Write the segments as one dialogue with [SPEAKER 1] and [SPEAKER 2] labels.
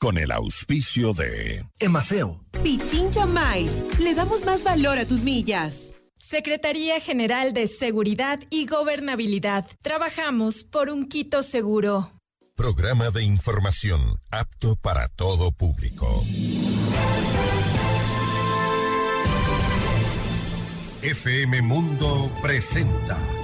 [SPEAKER 1] con el auspicio de
[SPEAKER 2] Emaceo.
[SPEAKER 3] Pichincha Mais. Le damos más valor a tus millas.
[SPEAKER 4] Secretaría General de Seguridad y Gobernabilidad. Trabajamos por un Quito seguro.
[SPEAKER 1] Programa de información apto para todo público. FM Mundo presenta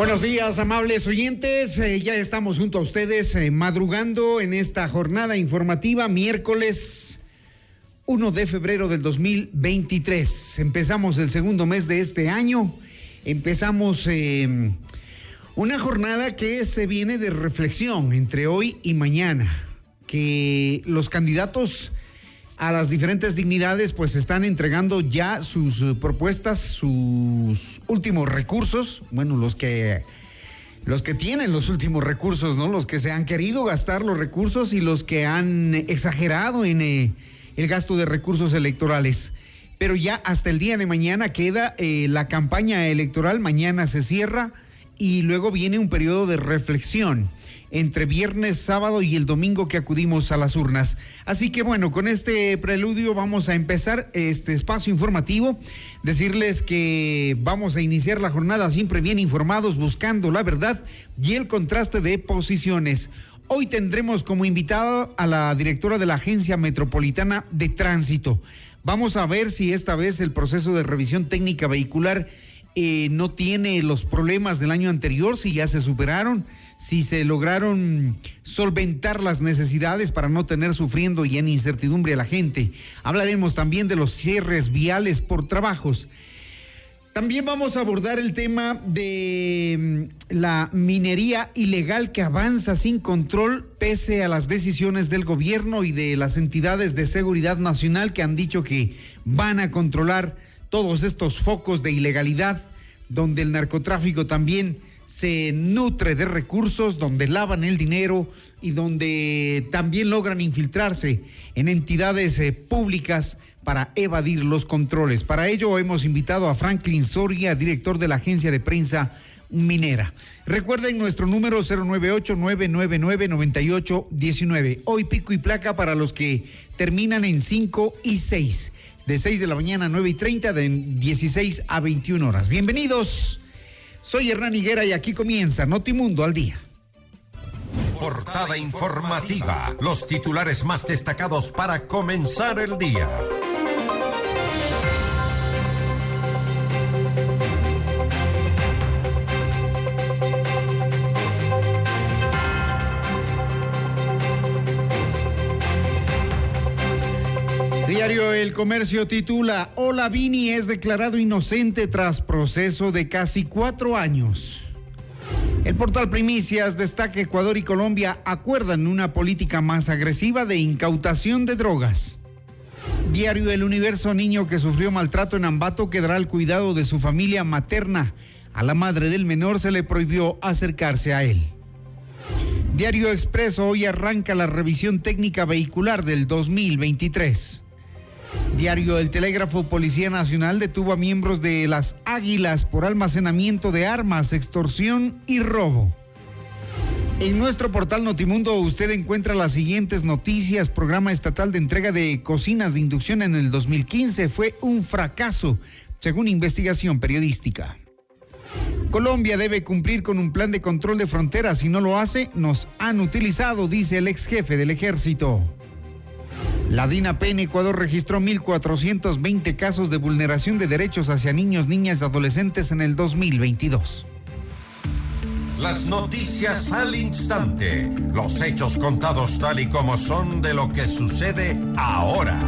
[SPEAKER 5] Buenos días, amables oyentes. Eh, ya estamos junto a ustedes eh, madrugando en esta jornada informativa, miércoles 1 de febrero del 2023. Empezamos el segundo mes de este año. Empezamos eh, una jornada que se viene de reflexión entre hoy y mañana. Que los candidatos a las diferentes dignidades, pues están entregando ya sus eh, propuestas, sus últimos recursos, bueno, los que los que tienen los últimos recursos, ¿no? Los que se han querido gastar los recursos y los que han exagerado en eh, el gasto de recursos electorales. Pero ya hasta el día de mañana queda eh, la campaña electoral, mañana se cierra y luego viene un periodo de reflexión entre viernes, sábado y el domingo que acudimos a las urnas. Así que bueno, con este preludio vamos a empezar este espacio informativo. Decirles que vamos a iniciar la jornada siempre bien informados, buscando la verdad y el contraste de posiciones. Hoy tendremos como invitada a la directora de la Agencia Metropolitana de Tránsito. Vamos a ver si esta vez el proceso de revisión técnica vehicular eh, no tiene los problemas del año anterior, si ya se superaron si se lograron solventar las necesidades para no tener sufriendo y en incertidumbre a la gente. Hablaremos también de los cierres viales por trabajos. También vamos a abordar el tema de mm, la minería ilegal que avanza sin control pese a las decisiones del gobierno y de las entidades de seguridad nacional que han dicho que van a controlar todos estos focos de ilegalidad donde el narcotráfico también se nutre de recursos, donde lavan el dinero y donde también logran infiltrarse en entidades eh, públicas para evadir los controles. Para ello hemos invitado a Franklin Soria, director de la agencia de prensa minera. Recuerden nuestro número 098-999-9819. Hoy pico y placa para los que terminan en 5 y 6. De 6 de la mañana a 9 y 30, de 16 a 21 horas. Bienvenidos. Soy Hernán Higuera y aquí comienza Notimundo al día.
[SPEAKER 1] Portada informativa. Los titulares más destacados para comenzar el día.
[SPEAKER 5] Diario El Comercio titula, Hola Vini es declarado inocente tras proceso de casi cuatro años. El portal Primicias destaca que Ecuador y Colombia acuerdan una política más agresiva de incautación de drogas. Diario El Universo, niño que sufrió maltrato en Ambato quedará al cuidado de su familia materna. A la madre del menor se le prohibió acercarse a él. Diario Expreso hoy arranca la revisión técnica vehicular del 2023. Diario El Telégrafo, Policía Nacional detuvo a miembros de las Águilas por almacenamiento de armas, extorsión y robo. En nuestro portal Notimundo usted encuentra las siguientes noticias. Programa estatal de entrega de cocinas de inducción en el 2015 fue un fracaso, según investigación periodística. Colombia debe cumplir con un plan de control de fronteras. Si no lo hace, nos han utilizado, dice el ex jefe del ejército. La DINAP en Ecuador registró 1.420 casos de vulneración de derechos hacia niños, niñas y adolescentes en el 2022.
[SPEAKER 1] Las noticias al instante, los hechos contados tal y como son de lo que sucede ahora.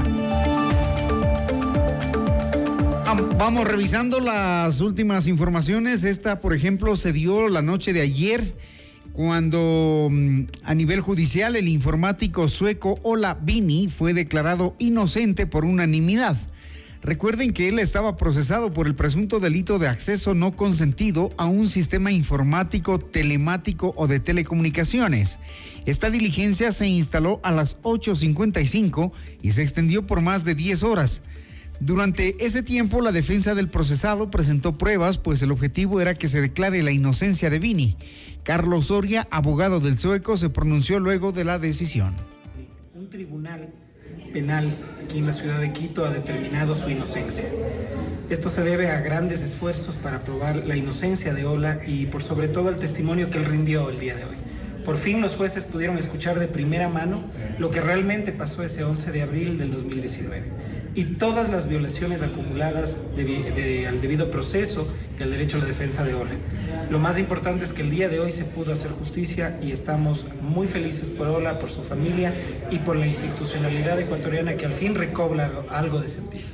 [SPEAKER 5] Vamos revisando las últimas informaciones. Esta, por ejemplo, se dio la noche de ayer cuando mm, a nivel judicial el informático sueco Ola Bini fue declarado inocente por unanimidad. Recuerden que él estaba procesado por el presunto delito de acceso no consentido a un sistema informático, telemático o de telecomunicaciones. Esta diligencia se instaló a las 8.55 y se extendió por más de 10 horas. Durante ese tiempo, la defensa del procesado presentó pruebas, pues el objetivo era que se declare la inocencia de Vini. Carlos Soria, abogado del sueco, se pronunció luego de la decisión.
[SPEAKER 2] Un tribunal penal aquí en la ciudad de Quito ha determinado su inocencia. Esto se debe a grandes esfuerzos para probar la inocencia de Ola y por sobre todo al testimonio que él rindió el día de hoy. Por fin los jueces pudieron escuchar de primera mano lo que realmente pasó ese 11 de abril del 2019 y todas las violaciones acumuladas al debido proceso y al derecho a la defensa de Ola. Lo más importante es que el día de hoy se pudo hacer justicia y estamos muy felices por Ola, por su familia y por la institucionalidad ecuatoriana que al fin recobra algo de sentido.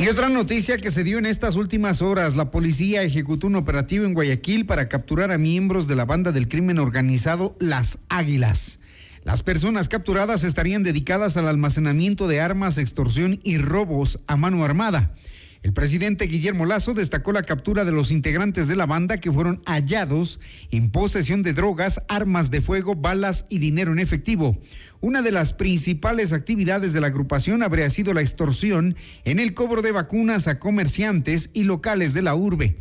[SPEAKER 5] Y otra noticia que se dio en estas últimas horas, la policía ejecutó un operativo en Guayaquil para capturar a miembros de la banda del crimen organizado Las Águilas. Las personas capturadas estarían dedicadas al almacenamiento de armas, extorsión y robos a mano armada. El presidente Guillermo Lazo destacó la captura de los integrantes de la banda que fueron hallados en posesión de drogas, armas de fuego, balas y dinero en efectivo. Una de las principales actividades de la agrupación habría sido la extorsión en el cobro de vacunas a comerciantes y locales de la urbe.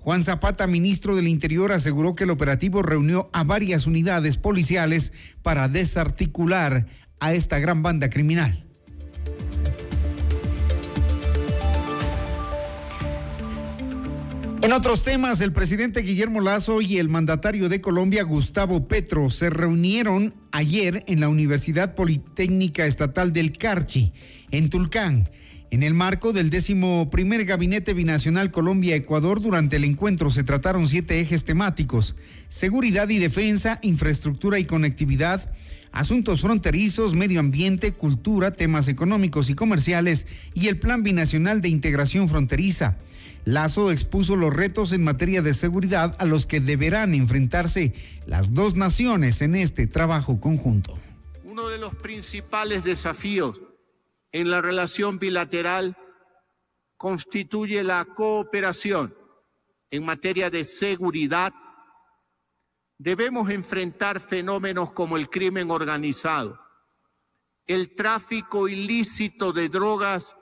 [SPEAKER 5] Juan Zapata, ministro del Interior, aseguró que el operativo reunió a varias unidades policiales para desarticular a esta gran banda criminal. En otros temas, el presidente Guillermo Lazo y el mandatario de Colombia, Gustavo Petro, se reunieron ayer en la Universidad Politécnica Estatal del Carchi, en Tulcán en el marco del décimo primer Gabinete Binacional Colombia-Ecuador, durante el encuentro se trataron siete ejes temáticos: seguridad y defensa, infraestructura y conectividad, asuntos fronterizos, medio ambiente, cultura, temas económicos y comerciales y el Plan Binacional de Integración Fronteriza. Lazo expuso los retos en materia de seguridad a los que deberán enfrentarse las dos naciones en este trabajo conjunto.
[SPEAKER 6] Uno de los principales desafíos en la relación bilateral constituye la cooperación en materia de seguridad. Debemos enfrentar fenómenos como el crimen organizado, el tráfico ilícito de drogas,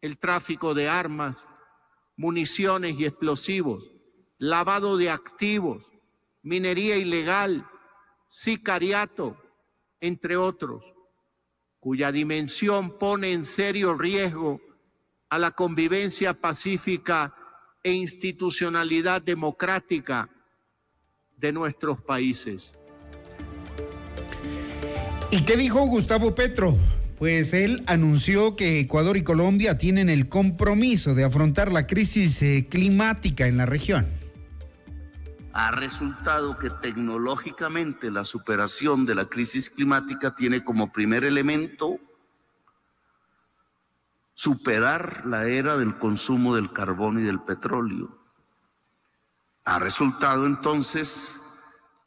[SPEAKER 6] el tráfico de armas, municiones y explosivos, lavado de activos, minería ilegal, sicariato, entre otros cuya dimensión pone en serio riesgo a la convivencia pacífica e institucionalidad democrática de nuestros países.
[SPEAKER 5] ¿Y qué dijo Gustavo Petro? Pues él anunció que Ecuador y Colombia tienen el compromiso de afrontar la crisis eh, climática en la región
[SPEAKER 7] ha resultado que tecnológicamente la superación de la crisis climática tiene como primer elemento superar la era del consumo del carbón y del petróleo. Ha resultado entonces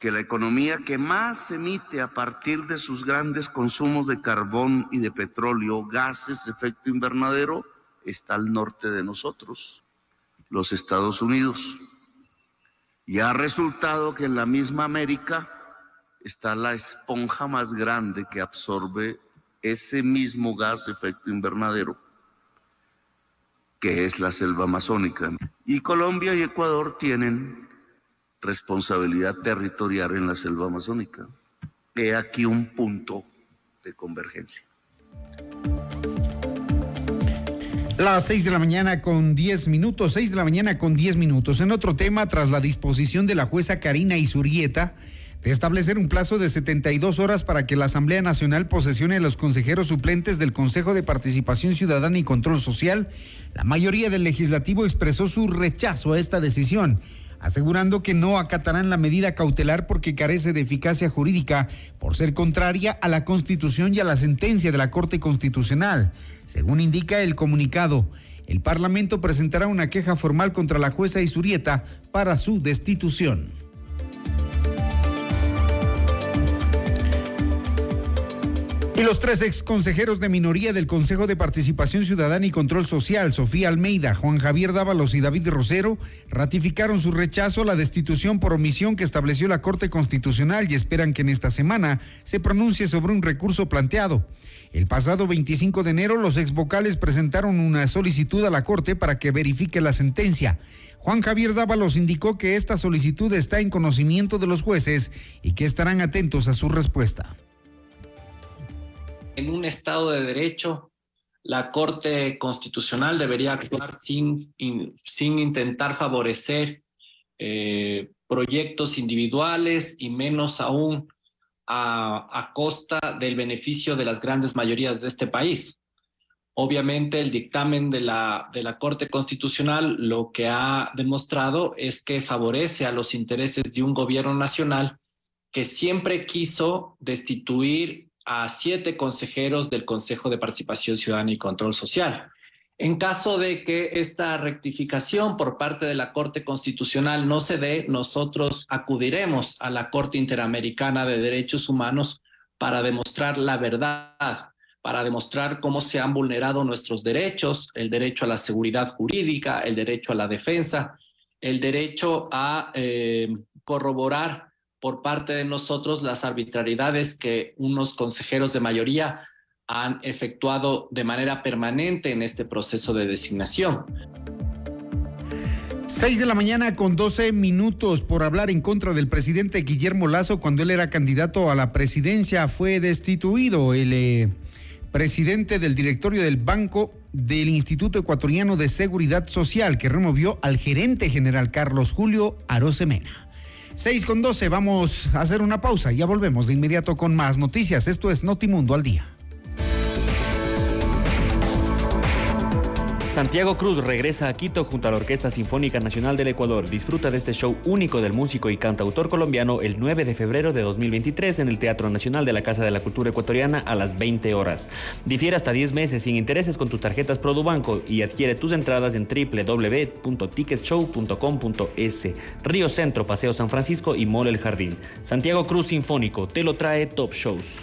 [SPEAKER 7] que la economía que más emite a partir de sus grandes consumos de carbón y de petróleo, gases de efecto invernadero, está al norte de nosotros, los Estados Unidos. Y ha resultado que en la misma América está la esponja más grande que absorbe ese mismo gas efecto invernadero, que es la selva amazónica. Y Colombia y Ecuador tienen responsabilidad territorial en la selva amazónica. He aquí un punto de convergencia.
[SPEAKER 5] Las seis de la mañana con diez minutos, seis de la mañana con diez minutos. En otro tema, tras la disposición de la jueza Karina Isurieta de establecer un plazo de 72 horas para que la Asamblea Nacional posesione a los consejeros suplentes del Consejo de Participación Ciudadana y Control Social, la mayoría del legislativo expresó su rechazo a esta decisión. Asegurando que no acatarán la medida cautelar porque carece de eficacia jurídica por ser contraria a la Constitución y a la sentencia de la Corte Constitucional. Según indica el comunicado, el Parlamento presentará una queja formal contra la jueza Isurieta para su destitución. Y los tres ex consejeros de minoría del Consejo de Participación Ciudadana y Control Social, Sofía Almeida, Juan Javier Dávalos y David Rosero, ratificaron su rechazo a la destitución por omisión que estableció la Corte Constitucional y esperan que en esta semana se pronuncie sobre un recurso planteado. El pasado 25 de enero, los ex vocales presentaron una solicitud a la Corte para que verifique la sentencia. Juan Javier Dávalos indicó que esta solicitud está en conocimiento de los jueces y que estarán atentos a su respuesta
[SPEAKER 8] en un Estado de Derecho, la Corte Constitucional debería actuar sin, sin intentar favorecer eh, proyectos individuales y menos aún a, a, costa del beneficio de las grandes mayorías de este país. Obviamente el dictamen de la, de la Corte Constitucional lo que ha demostrado es que favorece a los intereses de un gobierno nacional que siempre quiso destituir a siete consejeros del Consejo de Participación Ciudadana y Control Social. En caso de que esta rectificación por parte de la Corte Constitucional no se dé, nosotros acudiremos a la Corte Interamericana de Derechos Humanos para demostrar la verdad, para demostrar cómo se han vulnerado nuestros derechos, el derecho a la seguridad jurídica, el derecho a la defensa, el derecho a eh, corroborar por parte de nosotros las arbitrariedades que unos consejeros de mayoría han efectuado de manera permanente en este proceso de designación.
[SPEAKER 5] Seis de la mañana con 12 minutos por hablar en contra del presidente Guillermo Lazo cuando él era candidato a la presidencia fue destituido el eh, presidente del directorio del Banco del Instituto Ecuatoriano de Seguridad Social que removió al gerente general Carlos Julio Arosemena. 6 con 12, vamos a hacer una pausa. Ya volvemos de inmediato con más noticias. Esto es Notimundo al día.
[SPEAKER 9] Santiago Cruz regresa a Quito junto a la Orquesta Sinfónica Nacional del Ecuador. Disfruta de este show único del músico y cantautor colombiano el 9 de febrero de 2023 en el Teatro Nacional de la Casa de la Cultura Ecuatoriana a las 20 horas. Difiere hasta 10 meses sin intereses con tus tarjetas Produbanco y adquiere tus entradas en www.ticketshow.com.es. Río Centro, Paseo San Francisco y Mole El Jardín. Santiago Cruz Sinfónico te lo trae Top Shows.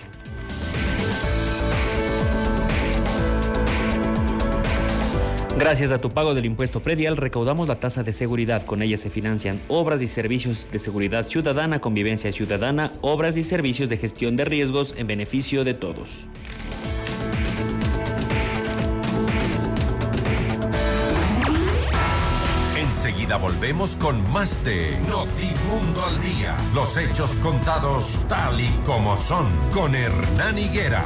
[SPEAKER 9] Gracias a tu pago del impuesto predial recaudamos la tasa de seguridad. Con ella se financian obras y servicios de seguridad ciudadana, convivencia ciudadana, obras y servicios de gestión de riesgos en beneficio de todos.
[SPEAKER 1] Enseguida volvemos con más de Notimundo al Día. Los hechos contados tal y como son con Hernán Higuera.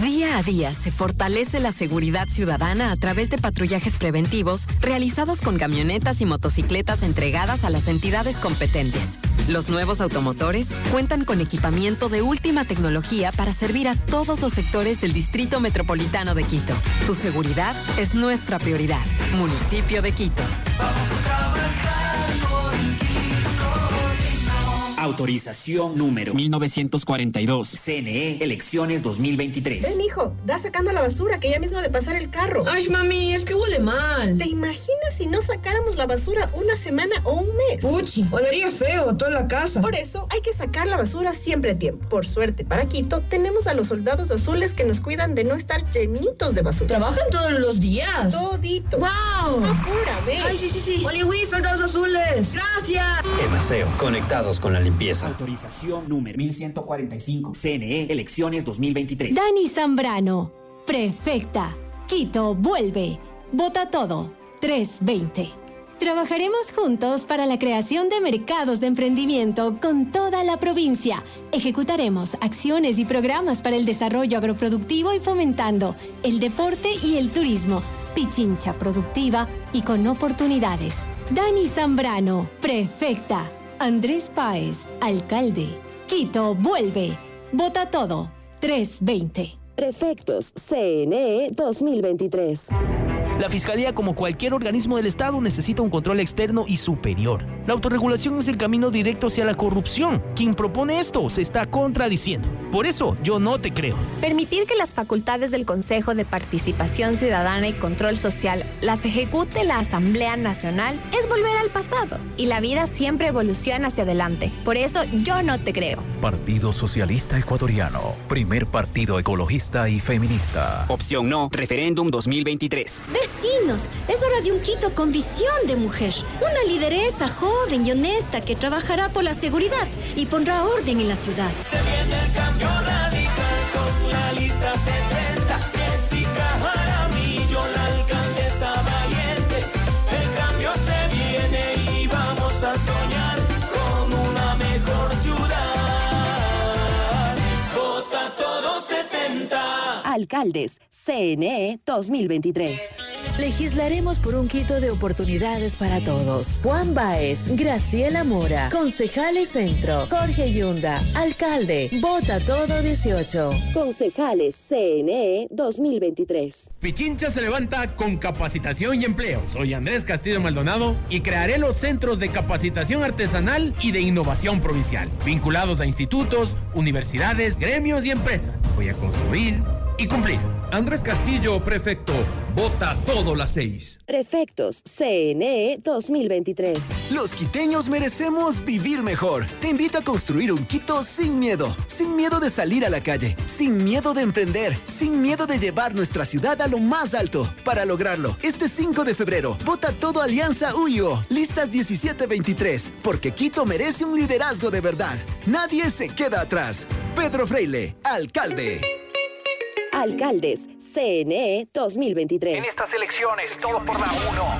[SPEAKER 3] Día a día se fortalece la seguridad ciudadana a través de patrullajes preventivos realizados con camionetas y motocicletas entregadas a las entidades competentes. Los nuevos automotores cuentan con equipamiento de última tecnología para servir a todos los sectores del Distrito Metropolitano de Quito. Tu seguridad es nuestra prioridad. Municipio de Quito.
[SPEAKER 10] Autorización número 1942. CNE, elecciones 2023.
[SPEAKER 11] Ven, hijo, da sacando la basura que ya mismo de pasar el carro.
[SPEAKER 12] Ay, mami, es que huele mal.
[SPEAKER 11] ¿Te imaginas si no sacáramos la basura una semana o un mes?
[SPEAKER 12] Uchi, olería feo toda la casa.
[SPEAKER 11] Por eso hay que sacar la basura siempre a tiempo. Por suerte, para Quito, tenemos a los soldados azules que nos cuidan de no estar llenitos de basura.
[SPEAKER 12] ¿Trabajan todos los días?
[SPEAKER 11] Todito.
[SPEAKER 12] ¡Wow!
[SPEAKER 11] Apúrame.
[SPEAKER 12] Ay, sí, sí, sí. Oliwi, soldados azules. Gracias.
[SPEAKER 10] Emaseo, conectados con la limpieza. Autorización número 1145. CNE, elecciones 2023.
[SPEAKER 13] Dani Zambrano, prefecta. Quito, vuelve. Vota todo. 320. Trabajaremos juntos para la creación de mercados de emprendimiento con toda la provincia. Ejecutaremos acciones y programas para el desarrollo agroproductivo y fomentando el deporte y el turismo Pichincha productiva y con oportunidades. Dani Zambrano, prefecta. Andrés Páez, alcalde. Quito vuelve. Vota todo. 320.
[SPEAKER 14] Prefectos CNE 2023.
[SPEAKER 15] La Fiscalía, como cualquier organismo del Estado, necesita un control externo y superior. La autorregulación es el camino directo hacia la corrupción. Quien propone esto se está contradiciendo. Por eso, yo no te creo.
[SPEAKER 16] Permitir que las facultades del Consejo de Participación Ciudadana y Control Social las ejecute la Asamblea Nacional es volver al pasado. Y la vida siempre evoluciona hacia adelante. Por eso, yo no te creo.
[SPEAKER 17] Partido Socialista Ecuatoriano. Primer partido ecologista y feminista.
[SPEAKER 10] Opción no. Referéndum 2023.
[SPEAKER 18] Vecinos, es hora de un Quito con visión de mujer. Una lideresa joven y honesta que trabajará por la seguridad y pondrá orden en la ciudad.
[SPEAKER 19] Se viene el cambio radical con la lista 70. Jessica Jaramillo, la alcaldesa valiente. El cambio se viene y vamos a soñar con una mejor ciudad. Vota todo 70.
[SPEAKER 14] Alcaldes, CNE 2023.
[SPEAKER 20] Legislaremos por un Quito de oportunidades para todos. Juan Baez, Graciela Mora, Concejales Centro, Jorge Yunda, Alcalde, Vota Todo 18.
[SPEAKER 14] Concejales CNE 2023.
[SPEAKER 21] Pichincha se levanta con capacitación y empleo. Soy Andrés Castillo Maldonado y crearé los centros de capacitación artesanal y de innovación provincial, vinculados a institutos, universidades, gremios y empresas. Voy a construir y cumplir. Andrés Castillo, prefecto. Vota todo las seis.
[SPEAKER 14] Prefectos CNE 2023.
[SPEAKER 22] Los quiteños merecemos vivir mejor. Te invito a construir un Quito sin miedo. Sin miedo de salir a la calle. Sin miedo de emprender. Sin miedo de llevar nuestra ciudad a lo más alto. Para lograrlo, este 5 de febrero, vota todo Alianza UIO. Listas 1723. Porque Quito merece un liderazgo de verdad. Nadie se queda atrás. Pedro Freile, alcalde.
[SPEAKER 14] Alcaldes, CNE 2023.
[SPEAKER 23] En estas elecciones, todos por la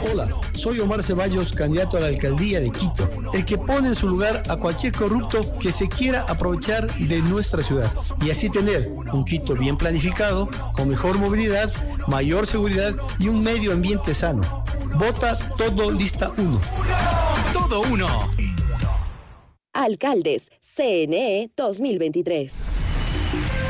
[SPEAKER 23] 1.
[SPEAKER 24] Hola, soy Omar Ceballos, candidato a la alcaldía de Quito, el que pone en su lugar a cualquier corrupto que se quiera aprovechar de nuestra ciudad y así tener un Quito bien planificado, con mejor movilidad, mayor seguridad y un medio ambiente sano. Vota todo lista 1.
[SPEAKER 23] Todo uno.
[SPEAKER 14] Alcaldes, CNE 2023.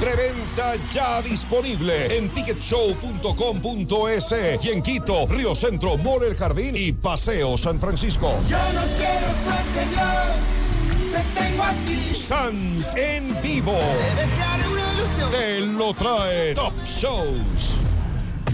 [SPEAKER 25] Preventa ya disponible en ticketshow.com.es y en Quito, Río Centro, Mall El Jardín y Paseo San Francisco.
[SPEAKER 19] Yo no quiero suerte, yo te tengo a ti.
[SPEAKER 25] Sans en vivo.
[SPEAKER 19] Te una ilusión.
[SPEAKER 25] Te lo trae Top Shows.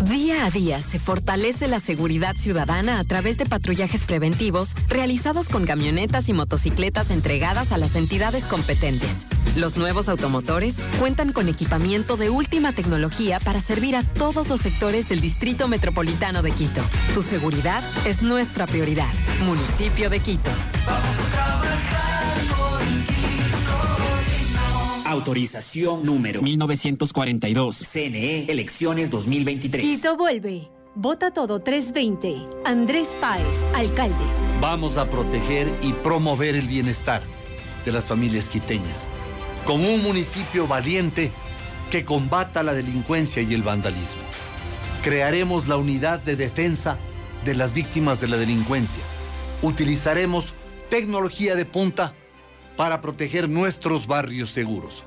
[SPEAKER 3] Día a día se fortalece la seguridad ciudadana a través de patrullajes preventivos realizados con camionetas y motocicletas entregadas a las entidades competentes. Los nuevos automotores cuentan con equipamiento de última tecnología para servir a todos los sectores del Distrito Metropolitano de Quito. Tu seguridad es nuestra prioridad. Municipio de Quito.
[SPEAKER 19] Vamos a
[SPEAKER 10] Autorización número 1942. CNE, elecciones 2023.
[SPEAKER 13] Quito vuelve. Vota todo 320. Andrés Páez, alcalde.
[SPEAKER 26] Vamos a proteger y promover el bienestar de las familias quiteñas. Con un municipio valiente que combata la delincuencia y el vandalismo. Crearemos la unidad de defensa de las víctimas de la delincuencia. Utilizaremos tecnología de punta para proteger nuestros barrios seguros.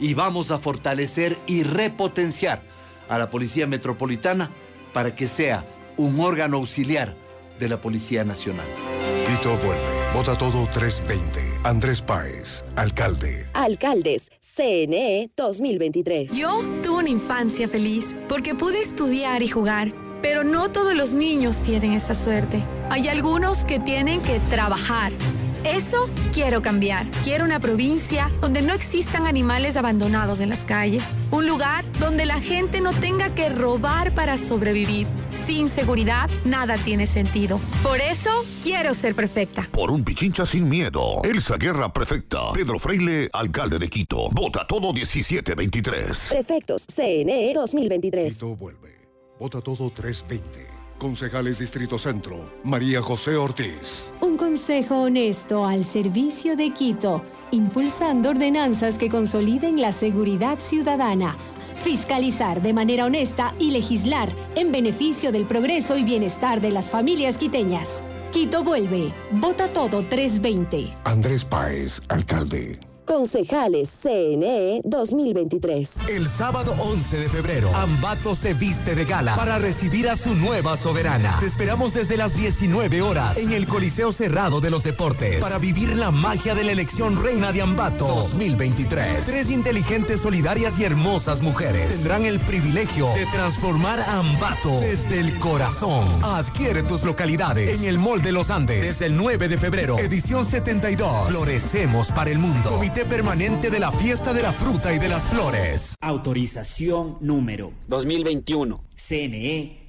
[SPEAKER 26] Y vamos a fortalecer y repotenciar a la Policía Metropolitana para que sea un órgano auxiliar de la Policía Nacional.
[SPEAKER 1] Quito vuelve. Vota todo 320. Andrés Páez, alcalde.
[SPEAKER 14] Alcaldes, CNE 2023.
[SPEAKER 27] Yo tuve una infancia feliz porque pude estudiar y jugar, pero no todos los niños tienen esa suerte. Hay algunos que tienen que trabajar. Eso quiero cambiar. Quiero una provincia donde no existan animales abandonados en las calles. Un lugar donde la gente no tenga que robar para sobrevivir.
[SPEAKER 28] Sin seguridad, nada tiene sentido. Por eso, quiero ser perfecta.
[SPEAKER 29] Por un pichincha sin miedo. Elsa Guerra Prefecta. Pedro Freile, alcalde de Quito. Vota todo 1723.
[SPEAKER 14] Prefectos CNE 2023.
[SPEAKER 30] Quito vuelve. Vota todo 320. Concejales Distrito Centro. María José Ortiz.
[SPEAKER 13] Un consejo honesto al servicio de Quito, impulsando ordenanzas que consoliden la seguridad ciudadana, fiscalizar de manera honesta y legislar en beneficio del progreso y bienestar de las familias quiteñas. Quito vuelve. Vota todo 320.
[SPEAKER 30] Andrés Páez, alcalde.
[SPEAKER 14] Concejales CNE 2023.
[SPEAKER 31] El sábado 11 de febrero, Ambato se viste de gala para recibir a su nueva soberana. Te esperamos desde las 19 horas en el Coliseo Cerrado de los Deportes para vivir la magia de la elección reina de Ambato 2023. Tres inteligentes, solidarias y hermosas mujeres tendrán el privilegio de transformar a Ambato desde el corazón. Adquiere tus localidades en el Mall de los Andes desde el 9 de febrero, edición 72. Florecemos para el mundo. Comité Permanente de la Fiesta de la Fruta y de las Flores.
[SPEAKER 10] Autorización número 2021. CNE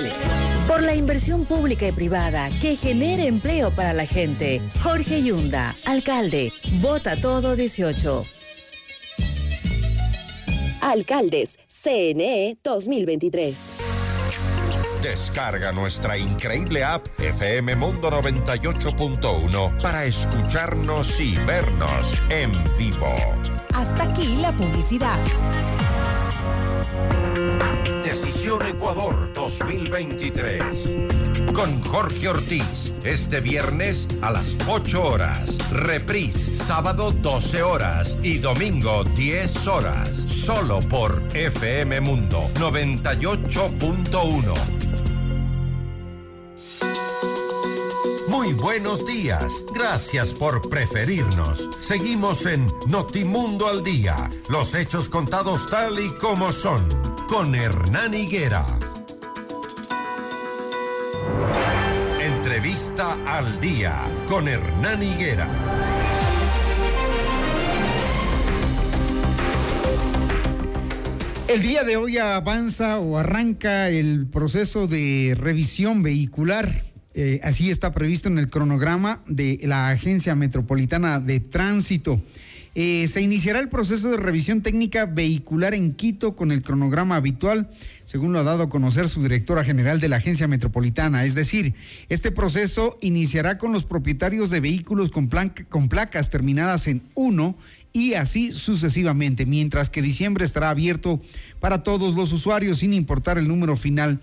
[SPEAKER 10] Elecciones.
[SPEAKER 20] Por la inversión pública y privada que genere empleo para la gente. Jorge Yunda, alcalde. Vota todo 18.
[SPEAKER 14] Alcaldes CNE 2023.
[SPEAKER 1] Descarga nuestra increíble app FM Mundo 98.1 para escucharnos y vernos en vivo.
[SPEAKER 18] Hasta aquí la publicidad.
[SPEAKER 1] Ecuador 2023. Con Jorge Ortiz, este viernes a las 8 horas. Reprise, sábado 12 horas y domingo 10 horas. Solo por FM Mundo 98.1. Muy buenos días. Gracias por preferirnos. Seguimos en Notimundo al Día. Los hechos contados tal y como son. Con Hernán Higuera. Entrevista al Día. Con Hernán Higuera.
[SPEAKER 5] El día de hoy avanza o arranca el proceso de revisión vehicular. Eh, así está previsto en el cronograma de la Agencia Metropolitana de Tránsito. Eh, se iniciará el proceso de revisión técnica vehicular en Quito con el cronograma habitual, según lo ha dado a conocer su directora general de la Agencia Metropolitana. Es decir, este proceso iniciará con los propietarios de vehículos con, placas terminadas en 1 y así sucesivamente, mientras que diciembre estará abierto para todos los usuarios sin importar el número final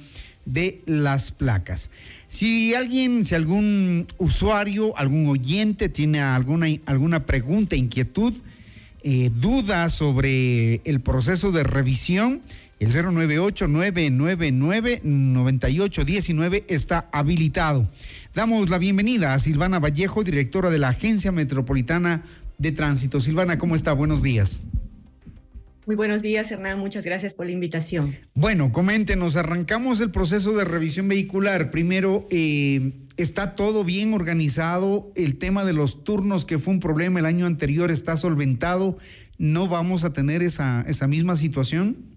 [SPEAKER 5] de las placas. Si alguien, si algún usuario, algún oyente tiene alguna, alguna pregunta, inquietud, eh, duda sobre el proceso de revisión, el 098-999-9819 está habilitado. Damos la bienvenida a Silvana Vallejo, directora de la Agencia Metropolitana de Tránsito. Silvana, ¿cómo está? Buenos días.
[SPEAKER 32] Muy buenos días, Hernán. Muchas gracias por la invitación.
[SPEAKER 5] Bueno, coméntenos, arrancamos el proceso de revisión vehicular. Primero, eh, ¿está todo bien organizado? El tema de los turnos, que fue un problema el año anterior, está solventado. ¿No vamos a tener esa, esa misma situación?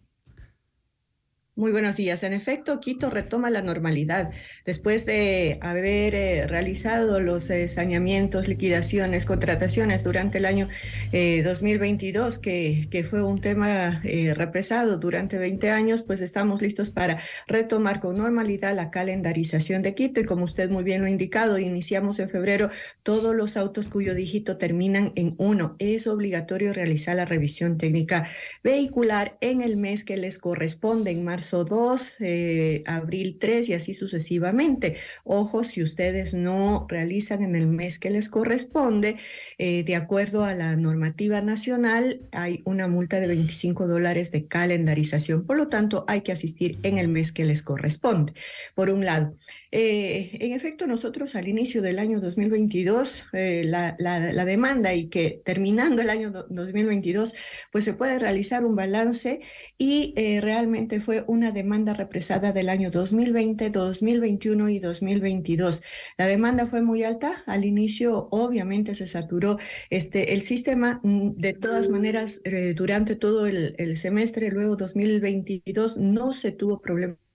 [SPEAKER 32] Muy buenos días. En efecto, Quito retoma la normalidad después de haber eh, realizado los eh, saneamientos, liquidaciones, contrataciones durante el año eh, 2022, que, que fue un tema eh, represado durante 20 años, pues estamos listos para retomar con normalidad la calendarización de Quito. Y como usted muy bien lo ha indicado, iniciamos en febrero todos los autos cuyo dígito terminan en uno. Es obligatorio realizar la revisión técnica vehicular en el mes que les corresponde, en marzo marzo 2, eh, abril 3 y así sucesivamente. Ojo, si ustedes no realizan en el mes que les corresponde, eh, de acuerdo a la normativa nacional, hay una multa de 25 dólares de calendarización. Por lo tanto, hay que asistir en el mes que les corresponde. Por un lado, eh, en efecto, nosotros al inicio del año 2022, la, la, la, demanda y que terminando el año 2022, pues se puede realizar un balance y realmente fue una demanda represada del año 2020, 2021 y 2022. La demanda fue muy alta. Al inicio, obviamente, se saturó este, el sistema. Mm, de todas maneras, eh, durante todo el, el semestre, luego 2022, no se tuvo problema más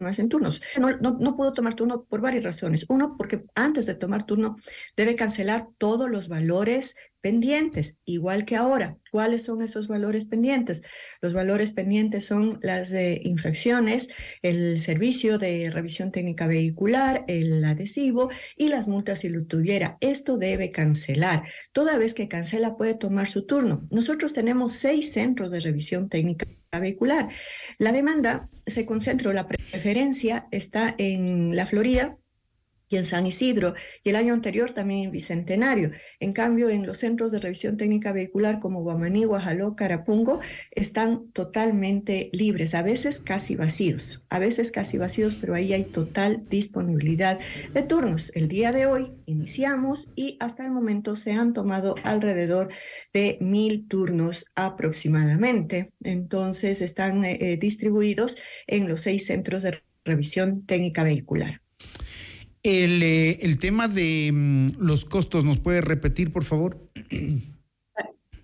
[SPEAKER 32] en turnos. No, no, no, puedo tomar turno por varias razones. Uno, porque antes de tomar turno debe cancelar todos los valores pendientes, igual que ahora. ¿Cuáles son esos valores pendientes? Los valores pendientes son las infracciones, el servicio de revisión técnica vehicular, el adhesivo y las multas si lo tuviera. Esto debe cancelar. Toda vez que cancela puede tomar su turno. Nosotros tenemos seis centros de revisión técnica vehicular. La demanda se concentra, la preferencia está en la Florida, y en San Isidro, y el año anterior también en Bicentenario. En cambio, en los centros de revisión técnica vehicular como Guamaní, Guajaló, Carapungo, están totalmente libres, a veces casi vacíos, a veces casi vacíos, pero ahí hay total disponibilidad de turnos. El día de hoy iniciamos y hasta el momento se han tomado alrededor de mil turnos aproximadamente. Entonces, están eh, eh, distribuidos en los seis centros de revisión técnica vehicular.
[SPEAKER 33] El, eh, el tema de mm, los costos, ¿nos puede repetir, por favor?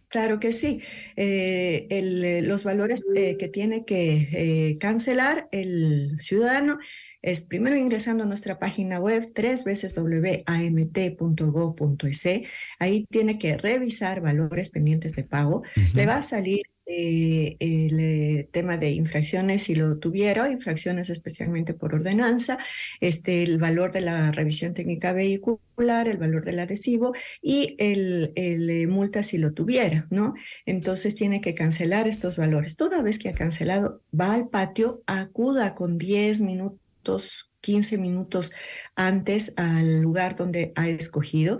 [SPEAKER 32] Claro que sí. Eh, el, eh, los valores eh, que tiene que eh, cancelar el ciudadano es primero ingresando a nuestra página web tres veces www.amt.go.es. Ahí tiene que revisar valores pendientes de pago. Le va a salir eh, el eh, tema de infracciones si lo tuviera, infracciones especialmente por ordenanza, este, el valor de la revisión técnica vehicular, el valor del adhesivo y el, el eh, multa si lo tuviera, ¿no? Entonces tiene que cancelar estos valores. Toda vez que ha cancelado, va al patio, acuda con 10 minutos 15 minutos antes al lugar donde ha escogido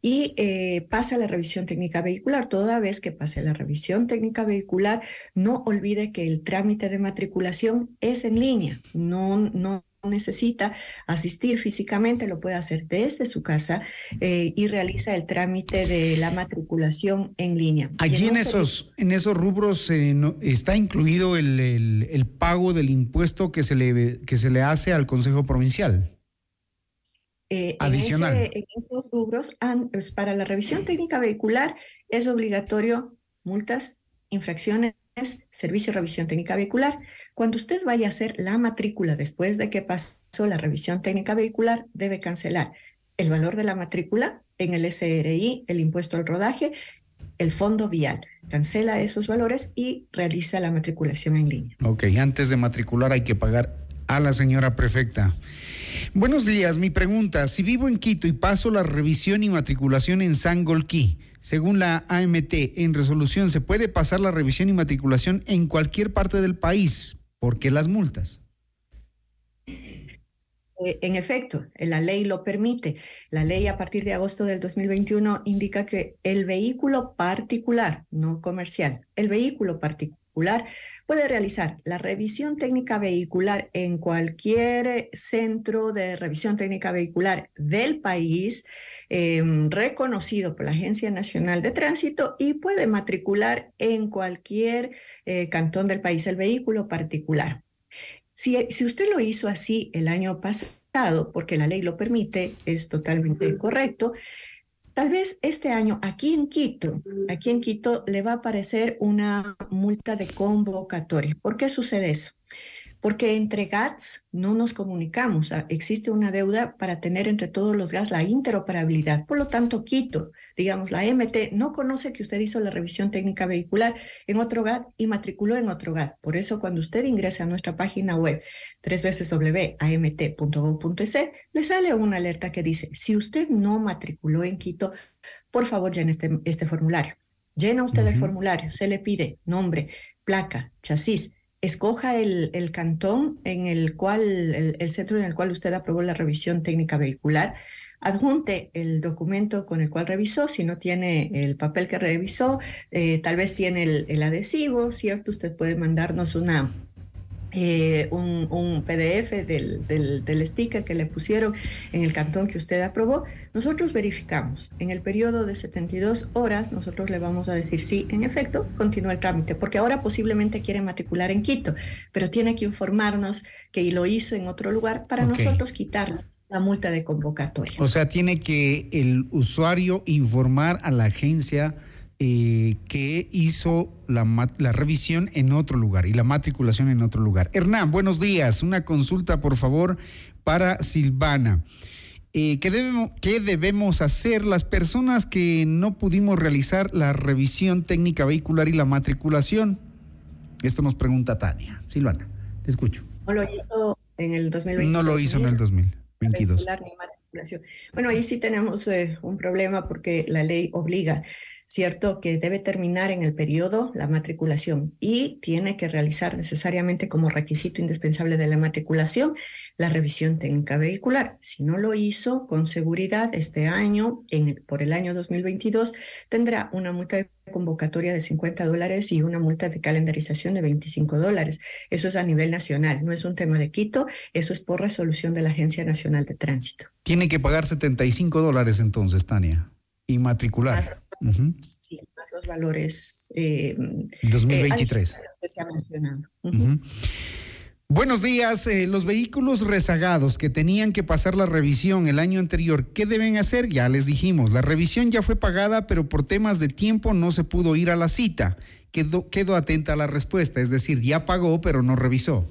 [SPEAKER 32] y eh, pasa la revisión técnica vehicular. Toda vez que pase la revisión técnica vehicular, no olvide que el trámite de matriculación es en línea, no, no necesita asistir físicamente, lo puede hacer desde su casa eh, y realiza el trámite de la matriculación en línea.
[SPEAKER 33] Allí en, esos, en esos rubros eh, no, está incluido el, el, el, pago del impuesto que se, le, que se le hace al Consejo Provincial.
[SPEAKER 32] Eh, Adicional. En, ese, en, esos rubros, pues para la revisión técnica vehicular es obligatorio multas, infracciones, servicio de revisión técnica vehicular. Cuando usted vaya a hacer la matrícula después de que pasó la revisión técnica vehicular, debe cancelar el valor de la matrícula en el SRI, el impuesto al rodaje, el fondo vial. Cancela esos valores y realiza la matriculación en línea.
[SPEAKER 33] Ok, antes de matricular hay que pagar a la señora prefecta. Buenos días, mi pregunta, si vivo en Quito y paso la revisión y matriculación en Sangolquí, según la AMT, en resolución, ¿se puede pasar la revisión y matriculación en cualquier parte del país? ¿Por qué las multas?
[SPEAKER 32] Eh, en efecto, la ley lo permite. La ley a partir de agosto del 2021 indica que el vehículo particular, no comercial, el vehículo particular, puede realizar la revisión técnica vehicular en cualquier centro de revisión técnica vehicular del país eh, reconocido por la Agencia Nacional de Tránsito y puede matricular en cualquier eh, cantón del país el vehículo particular. Si, si usted lo hizo así el año pasado, porque la ley lo permite, es totalmente correcto. Tal vez este año aquí en Quito, aquí en Quito le va a aparecer una multa de convocatoria. ¿Por qué sucede eso? Porque entre GATS no nos comunicamos. Existe una deuda para tener entre todos los GATS la interoperabilidad. Por lo tanto, Quito, digamos, la MT no conoce que usted hizo la revisión técnica vehicular en otro GAT y matriculó en otro GAT. Por eso, cuando usted ingresa a nuestra página web, tres veces le sale una alerta que dice, si usted no matriculó en Quito, por favor llene este, este formulario. Llena usted uh -huh. el formulario, se le pide nombre, placa, chasis, escoja el, el cantón en el cual, el, el centro en el cual usted aprobó la revisión técnica vehicular, adjunte el documento con el cual revisó, si no tiene el papel que revisó, eh, tal vez tiene el, el adhesivo, ¿cierto? Usted puede mandarnos una, eh, un, un, PDF del, del, del, sticker que le pusieron en el cantón que usted aprobó, nosotros verificamos. En el periodo de 72 horas, nosotros le vamos a decir sí, en efecto, continúa el trámite, porque ahora posiblemente quiere matricular en Quito, pero tiene que informarnos que lo hizo en otro lugar para okay. nosotros quitarle la multa de convocatoria.
[SPEAKER 5] O sea, tiene que el usuario informar a la agencia eh, que hizo la, la, revisión en otro lugar y la matriculación en otro lugar. Hernán, buenos días. Una consulta, por favor, para Silvana. Eh, ¿qué, debemos, ¿Qué debemos hacer las personas que no pudimos realizar la revisión técnica vehicular y la matriculación? Esto nos pregunta Tania. Silvana, te escucho.
[SPEAKER 32] No lo hizo en el 2020.
[SPEAKER 5] No lo hizo en el 2022.
[SPEAKER 32] Bueno, ahí sí tenemos eh, un problema porque la ley obliga ¿cierto? Que debe terminar en el periodo la matriculación y tiene que realizar necesariamente como requisito indispensable de la matriculación la revisión técnica vehicular. Si no lo hizo, con seguridad este año, en el, por el año 2022, tendrá una multa de convocatoria de 50 dólares y una multa de calendarización de 25 dólares. Eso es a nivel nacional, no es un tema de Quito, eso es por resolución de la Agencia Nacional de Tránsito.
[SPEAKER 5] Tiene que pagar 75 dólares entonces, Tania, y matricular.
[SPEAKER 32] Uh -huh. Sí, más los valores. Eh,
[SPEAKER 5] 2023.
[SPEAKER 32] Eh, que se ha mencionado.
[SPEAKER 5] Uh -huh. Buenos días. Eh, los vehículos rezagados que tenían que pasar la revisión el año anterior, ¿qué deben hacer? Ya les dijimos, la revisión ya fue pagada, pero por temas de tiempo no se pudo ir a la cita. Quedó, quedó atenta a la respuesta, es decir, ya pagó, pero no revisó.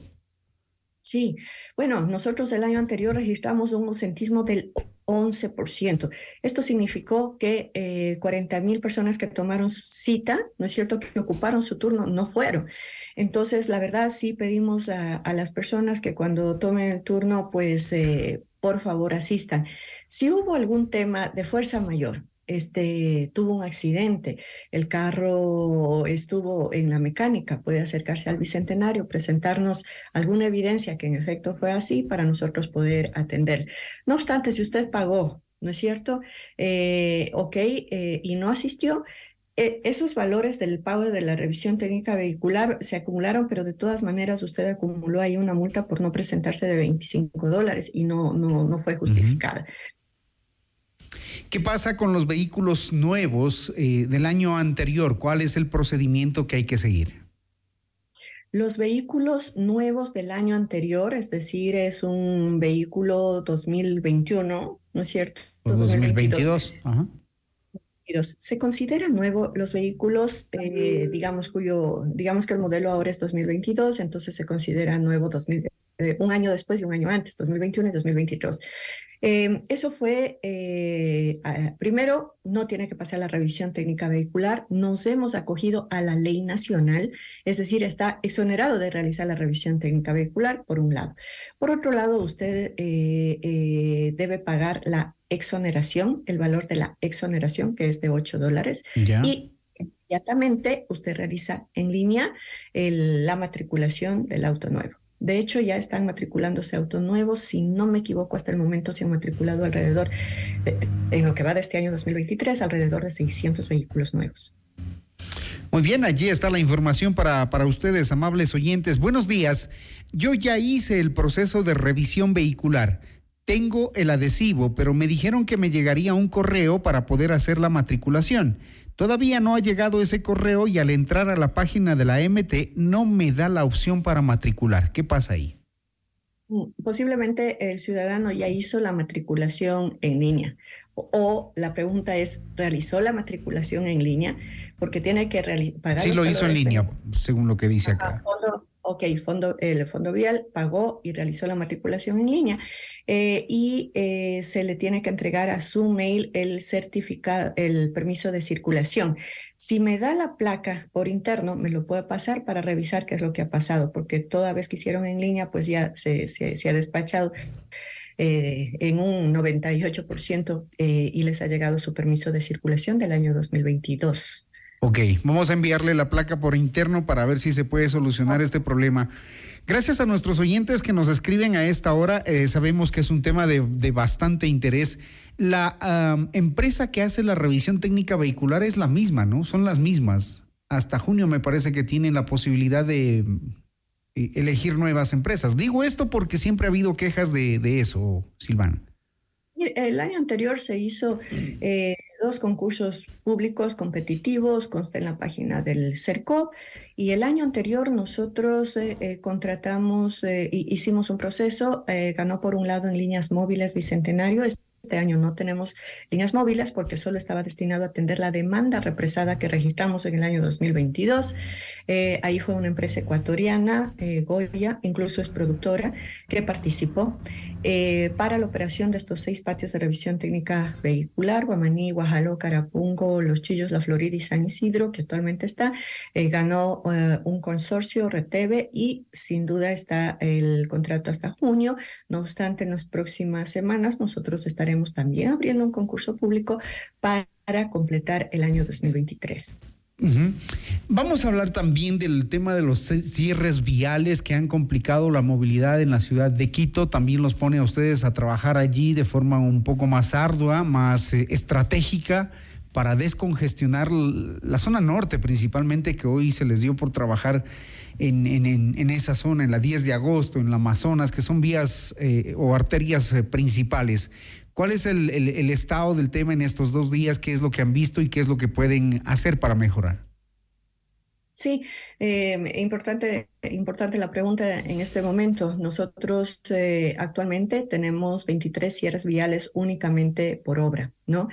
[SPEAKER 32] Sí, bueno, nosotros el año anterior registramos un ausentismo del 11%. Esto significó que eh, 40 mil personas que tomaron cita, ¿no es cierto?, que ocuparon su turno, no fueron. Entonces, la verdad, sí pedimos a, las personas que cuando tomen el turno, pues, eh, por favor, asistan. Si hubo algún tema de fuerza mayor, este, tuvo un accidente, el carro estuvo en la mecánica, puede acercarse al Bicentenario, presentarnos alguna evidencia que en efecto fue así para nosotros poder atender. No obstante, si usted pagó, ¿no es cierto? Eh, ok, eh, y no asistió, eh, esos valores del pago de la revisión técnica vehicular se acumularon, pero de todas maneras usted acumuló ahí una multa por no presentarse de 25 dólares y no, no, no fue justificada. Uh -huh.
[SPEAKER 5] ¿Qué pasa con los vehículos nuevos eh, del año anterior? ¿Cuál es el procedimiento que hay que seguir?
[SPEAKER 32] Los vehículos nuevos del año anterior, es decir, es un vehículo 2021, ¿no es cierto?
[SPEAKER 5] O 2022. Ajá.
[SPEAKER 32] Se considera nuevo los vehículos, eh, digamos, cuyo, digamos que el modelo ahora es 2022, entonces se considera nuevo 2000, eh, un año después y un año antes, 2021 y 2022. Eh, eso fue, eh, primero, no tiene que pasar la revisión técnica vehicular. Nos hemos acogido a la ley nacional, es decir, está exonerado de realizar la revisión técnica vehicular, por un lado. Por otro lado, usted eh, debe pagar la exoneración, el valor de la exoneración, que es de 8 dólares. Y inmediatamente usted realiza en línea el, la matriculación del auto nuevo. De hecho, ya están matriculándose autos nuevos. Si no me equivoco, hasta el momento se han matriculado alrededor, de, en lo que va de este año 2023, alrededor de 600 vehículos nuevos.
[SPEAKER 5] Muy bien, allí está la información para, para ustedes, amables oyentes. Buenos días. Yo ya hice el proceso de revisión vehicular. Tengo el adhesivo, pero me dijeron que me llegaría un correo para poder hacer la matriculación. Todavía no ha llegado ese correo y al entrar a la página de la MT no me da la opción para matricular. ¿Qué pasa ahí?
[SPEAKER 32] Posiblemente el ciudadano ya hizo la matriculación en línea o, la pregunta es, ¿realizó la matriculación en línea? Porque tiene que pagar.
[SPEAKER 5] Sí, lo hizo en línea, según lo que dice acá.
[SPEAKER 32] Fondo, ok, el Fondo Vial pagó y realizó la matriculación en línea eh, y eh, se le tiene que entregar a su mail el certificado, el permiso de circulación. Si me da la placa por interno, me lo puede pasar para revisar qué es lo que ha pasado, porque toda vez que hicieron en línea, pues ya se ha despachado. Eh, en un 98% eh, y les ha llegado su permiso de circulación del año 2022.
[SPEAKER 5] Ok, vamos a enviarle la placa por interno para ver si se puede solucionar este problema. Gracias a nuestros oyentes que nos escriben a esta hora, eh, sabemos que es un tema de, de bastante interés. La empresa que hace la revisión técnica vehicular es la misma, ¿no? Son las mismas. Hasta junio me parece que tienen la posibilidad de eh, elegir nuevas empresas. Digo esto porque siempre ha habido quejas de, de eso, Silvana.
[SPEAKER 32] El año anterior se hizo eh, dos concursos públicos competitivos, consta en la página del CERCOP, y el año anterior nosotros eh, eh, contratamos, eh, hicimos un proceso, eh, ganó por un lado en líneas móviles Bicentenario, este año no tenemos líneas móviles porque solo estaba destinado a atender la demanda represada que registramos en el año 2022. Eh, ahí fue una empresa ecuatoriana, eh, Goya, incluso es productora, que participó eh, para la operación de estos seis patios de revisión técnica vehicular, Guamaní, Guajaló, Carapungo, Los Chillos, La Florida y San Isidro, que actualmente está. Eh, ganó un consorcio, Reteve, y sin duda está el contrato hasta junio. No obstante, en las próximas semanas nosotros estaremos también abriendo un concurso público para completar el año 2023.
[SPEAKER 5] Ujú. Vamos a hablar también del tema de los cierres viales que han complicado la movilidad en la ciudad de Quito. También los pone a ustedes a trabajar allí de forma un poco más ardua, más eh, estratégica para descongestionar la zona norte principalmente que hoy se les dio por trabajar en esa zona, en la 10 de agosto, en la Amazonas, que son vías eh, o arterias eh, principales. ¿Cuál es el, el- estado del tema en estos dos días? ¿Qué es lo que han visto y qué es lo que pueden hacer para mejorar?
[SPEAKER 32] Sí, eh, importante, importante la pregunta en este momento. Nosotros eh, actualmente tenemos 23 cierres viales únicamente por obra, ¿no?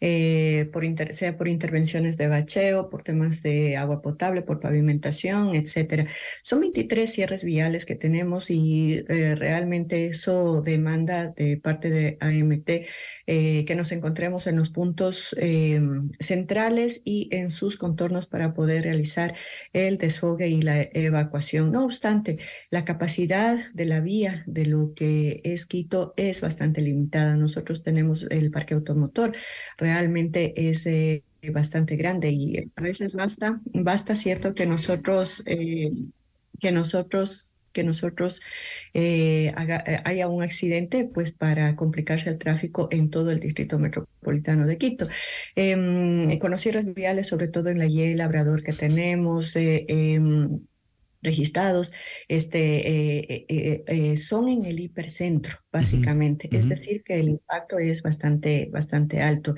[SPEAKER 32] Eh, por inter- sea por intervenciones de bacheo, por temas de agua potable, por pavimentación, etcétera. Son 23 cierres viales que tenemos y eh, realmente eso demanda de parte de AMT eh, que nos encontremos en los puntos eh, centrales y en sus contornos para poder realizar el desfogue y la evacuación. No obstante, la capacidad de la vía de lo que es Quito es bastante limitada. Nosotros tenemos el parque automotor, realmente es eh, bastante grande y a veces basta, basta cierto que nosotros, eh, que nosotros que nosotros eh, haga- eh, haya un accidente, pues para complicarse el tráfico en todo el distrito metropolitano de Quito. Em, con los cierres viales, sobre todo en la Y, Labrador que tenemos, eh, em, registrados, este, eh, eh, eh, son en el hipercentro, básicamente. Es decir, que el impacto es bastante, bastante alto.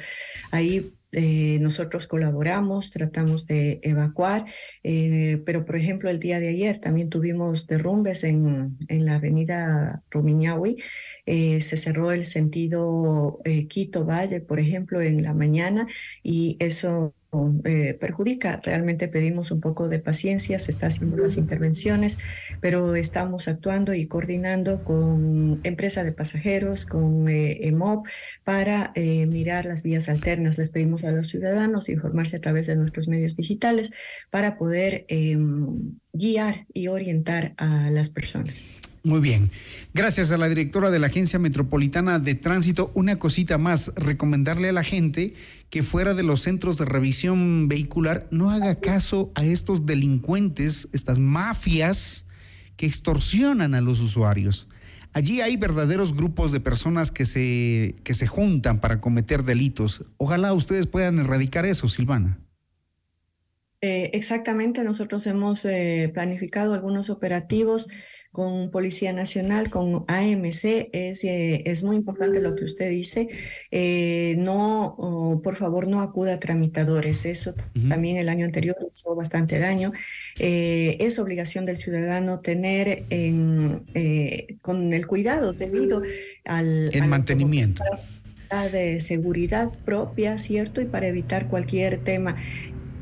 [SPEAKER 32] Ahí eh, nosotros colaboramos, tratamos de evacuar, eh, pero por ejemplo el día de ayer también tuvimos derrumbes en, en la avenida Rumiñahui, eh, se cerró el sentido eh, Quito-Valle, por ejemplo, en la mañana y eso eh, perjudica. Realmente pedimos un poco de paciencia, se está haciendo las intervenciones, pero estamos actuando y coordinando con empresa de pasajeros, con eh, EMOP, para eh, mirar las vías alternas. Les pedimos a los ciudadanos informarse a través de nuestros medios digitales para poder em, guiar y orientar a las personas.
[SPEAKER 5] Muy bien. Gracias a la directora de la Agencia Metropolitana de Tránsito. Una cosita más, recomendarle a la gente que fuera de los centros de revisión vehicular no haga caso a estos delincuentes, estas mafias que extorsionan a los usuarios. Allí hay verdaderos grupos de personas que se, que se juntan para cometer delitos. Ojalá ustedes puedan erradicar eso, Silvana.
[SPEAKER 32] Eh, exactamente, nosotros hemos eh, planificado algunos operativos con Policía Nacional, con AMC. Es, eh, es muy importante lo que usted dice. Eh, no, oh, por favor, no acuda a tramitadores. Eso también el año anterior hizo bastante daño. Eh, es obligación del ciudadano tener en, con el cuidado debido al,
[SPEAKER 5] El
[SPEAKER 32] al
[SPEAKER 5] mantenimiento.
[SPEAKER 32] de seguridad propia, ¿cierto? Y para evitar cualquier tema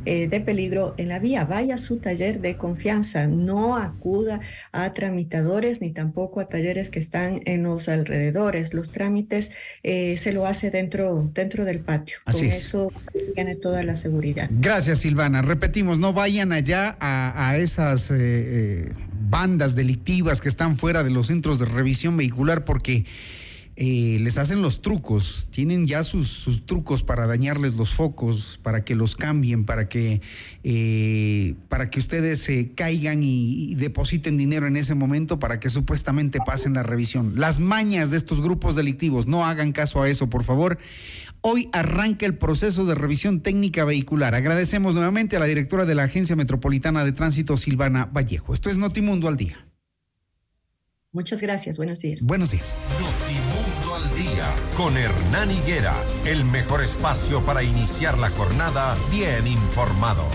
[SPEAKER 32] eh, de peligro en la vía, vaya a su taller de confianza, no acuda a tramitadores ni tampoco a talleres que están en los alrededores. Los trámites eh, se lo hace dentro, dentro del patio.
[SPEAKER 5] Así
[SPEAKER 32] Con
[SPEAKER 5] es.
[SPEAKER 32] eso tiene toda la seguridad.
[SPEAKER 5] Gracias, Silvana. Repetimos, no vayan allá a, a esas eh, eh, bandas delictivas que están fuera de los centros de revisión vehicular porque eh, les hacen los trucos, tienen ya sus, sus, trucos para dañarles los focos, para que los cambien, para que, eh, para que ustedes eh, caigan y, y, depositen dinero en ese momento para que supuestamente pasen la revisión. Las mañas de estos grupos delictivos, no hagan caso a eso, por favor. Hoy arranca el proceso de revisión técnica vehicular. Agradecemos nuevamente a la directora de la Agencia Metropolitana de Tránsito, Silvana Vallejo. Esto es Notimundo al Día.
[SPEAKER 32] Muchas gracias, buenos días.
[SPEAKER 5] Buenos días.
[SPEAKER 1] Con Hernán Higuera, el mejor espacio para iniciar la jornada bien informados.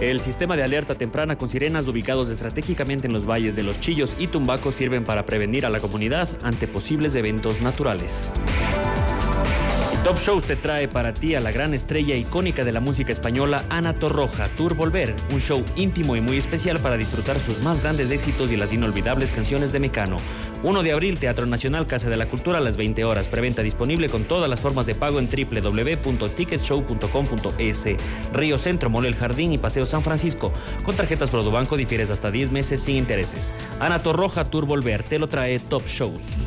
[SPEAKER 9] El sistema de alerta temprana con sirenas ubicados estratégicamente en los valles de Los Chillos y Tumbaco sirven para prevenir a la comunidad ante posibles eventos naturales. Top Shows te trae para ti a la gran estrella icónica de la música española, Ana Torroja, Tour Volver, un show íntimo y muy especial para disfrutar sus más grandes éxitos y las inolvidables canciones de Mecano. 1 de abril, Teatro Nacional, Casa de la Cultura a las 20 horas. Preventa disponible con todas las formas de pago en www.ticketshow.com.es. Río Centro, Mole El Jardín y Paseo San Francisco. Con tarjetas Produbanco difieres hasta 10 meses sin intereses. Ana Torroja, Tour Volver, te lo trae Top Shows.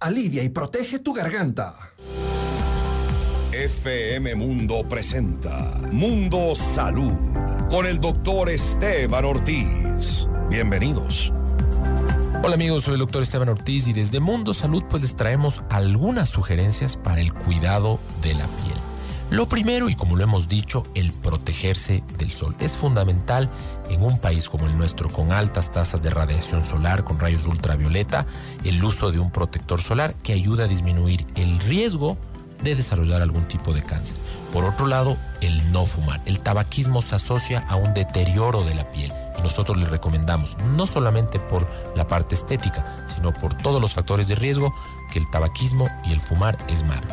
[SPEAKER 34] alivia y protege tu garganta.
[SPEAKER 25] FM Mundo presenta Mundo Salud con el doctor Esteban Ortiz. Bienvenidos.
[SPEAKER 35] Hola amigos, soy el doctor Esteban Ortiz y desde Mundo Salud pues les traemos algunas sugerencias para el cuidado de la piel. Lo primero, y como lo hemos dicho, el protegerse del sol. Es fundamental en un país como el nuestro, con altas tasas de radiación solar, con rayos ultravioleta, el uso de un protector solar que ayuda a disminuir el riesgo de desarrollar algún tipo de cáncer. Por otro lado, el no fumar. El tabaquismo se asocia a un deterioro de la piel y nosotros les recomendamos, no solamente por la parte estética, sino por todos los factores de riesgo, que el tabaquismo y el fumar es malo.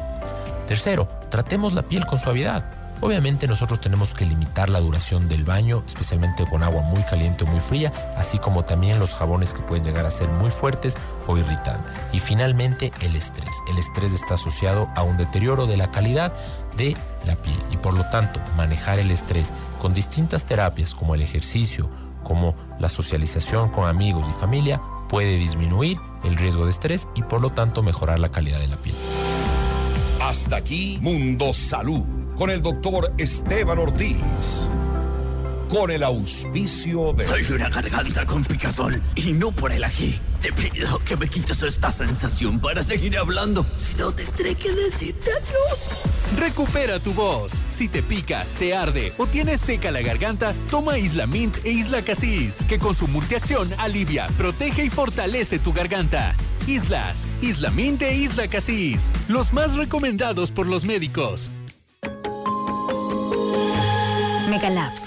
[SPEAKER 35] Tercero, tratemos la piel con suavidad. Obviamente nosotros tenemos que limitar la duración del baño, especialmente con agua muy caliente o muy fría, así como también los jabones que pueden llegar a ser muy fuertes o irritantes. Y finalmente el estrés. El estrés está asociado a un deterioro de la calidad de la piel y por lo tanto manejar el estrés con distintas terapias como el ejercicio, como la socialización con amigos y familia puede disminuir el riesgo de estrés y por lo tanto mejorar la calidad de la piel.
[SPEAKER 25] Hasta aquí Mundo Salud con el doctor Esteban Ortiz. Con el auspicio de.
[SPEAKER 36] Soy una garganta con picazón y no por el ají. Te pido que me quites esta sensación para seguir hablando. Si no, tendré que decirte adiós.
[SPEAKER 37] Recupera tu voz. Si te pica, te arde o tienes seca la garganta, toma Isla Mint e Isla Casis, que con su multiacción alivia, protege y fortalece tu garganta. Islas, Isla Mint e Isla Casis, los más recomendados por los médicos.
[SPEAKER 3] Megalabs.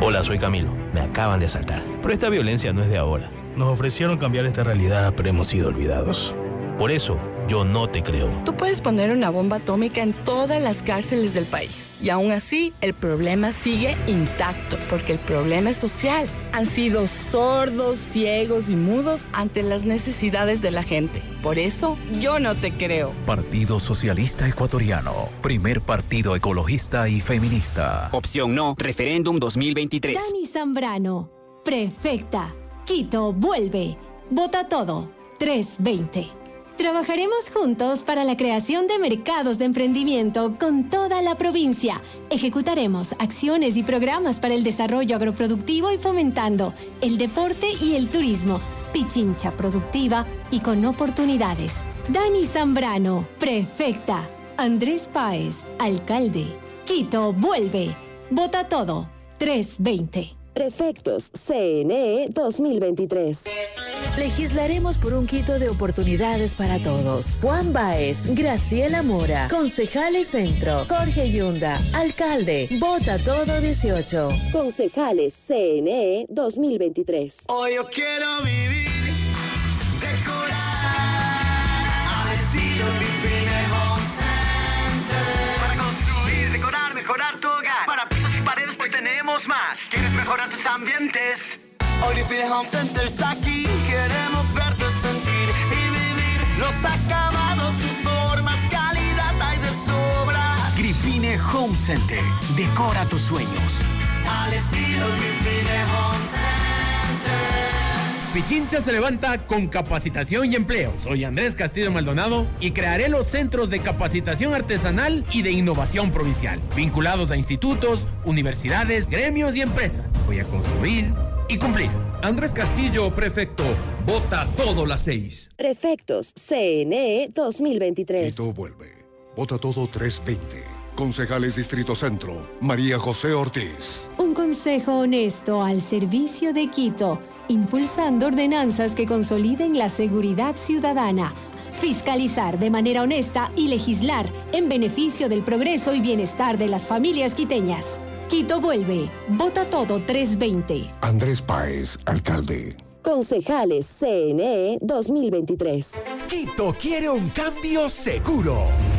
[SPEAKER 38] Hola, soy Camilo. Me acaban de asaltar. Pero esta violencia no es de ahora. Nos ofrecieron cambiar esta realidad, pero hemos sido olvidados. Por eso,
[SPEAKER 39] Yo no te creo.
[SPEAKER 40] Tú puedes poner una bomba atómica en todas las cárceles del país y aún así el problema sigue intacto porque el problema es social. Han sido sordos, ciegos y mudos ante las necesidades de la gente. Por eso yo no te creo.
[SPEAKER 41] Partido Socialista Ecuatoriano, primer partido ecologista y feminista.
[SPEAKER 10] Opción no, referéndum 2023.
[SPEAKER 13] Dani Zambrano, prefecta. Quito vuelve. Vota todo. 320. Trabajaremos juntos para la creación de mercados de emprendimiento con toda la provincia. Ejecutaremos acciones y programas para el desarrollo agroproductivo y fomentando el deporte y el turismo. Pichincha productiva y con oportunidades. Dani Zambrano, prefecta. Andrés Páez, alcalde. Quito vuelve. Vota todo. 320.
[SPEAKER 14] Prefectos CNE 2023.
[SPEAKER 20] Legislaremos por un Quito de oportunidades para todos. Juan Baez, Graciela Mora, Concejales Centro, Jorge Yunda, Alcalde, Vota Todo 18.
[SPEAKER 14] Concejales CNE 2023.
[SPEAKER 42] Hoy yo quiero vivir, más. ¿Quieres mejorar tus ambientes? Hoy Define Home Center está aquí. Queremos verte sentir y vivir los acabados, sus formas, calidad hay de sobra.
[SPEAKER 10] Grifine Home Center. Decora tus sueños.
[SPEAKER 42] Al estilo Grifine Home Center.
[SPEAKER 43] Pichincha se levanta con capacitación y empleo. Soy Andrés Castillo Maldonado y crearé los centros de capacitación artesanal y de innovación provincial, vinculados a institutos, universidades, gremios y empresas. Voy a construir y cumplir. Andrés Castillo, prefecto, vota todo las seis.
[SPEAKER 14] Prefectos CNE 2023.
[SPEAKER 30] Quito vuelve. Vota todo 320. Concejales Distrito Centro, María José Ortiz.
[SPEAKER 13] Un consejo honesto al servicio de Quito, impulsando ordenanzas que consoliden la seguridad ciudadana, fiscalizar de manera honesta y legislar en beneficio del progreso y bienestar de las familias quiteñas. Quito vuelve. Vota todo 320.
[SPEAKER 30] Andrés Páez, alcalde.
[SPEAKER 14] Concejales CNE 2023.
[SPEAKER 31] Quito quiere un cambio seguro.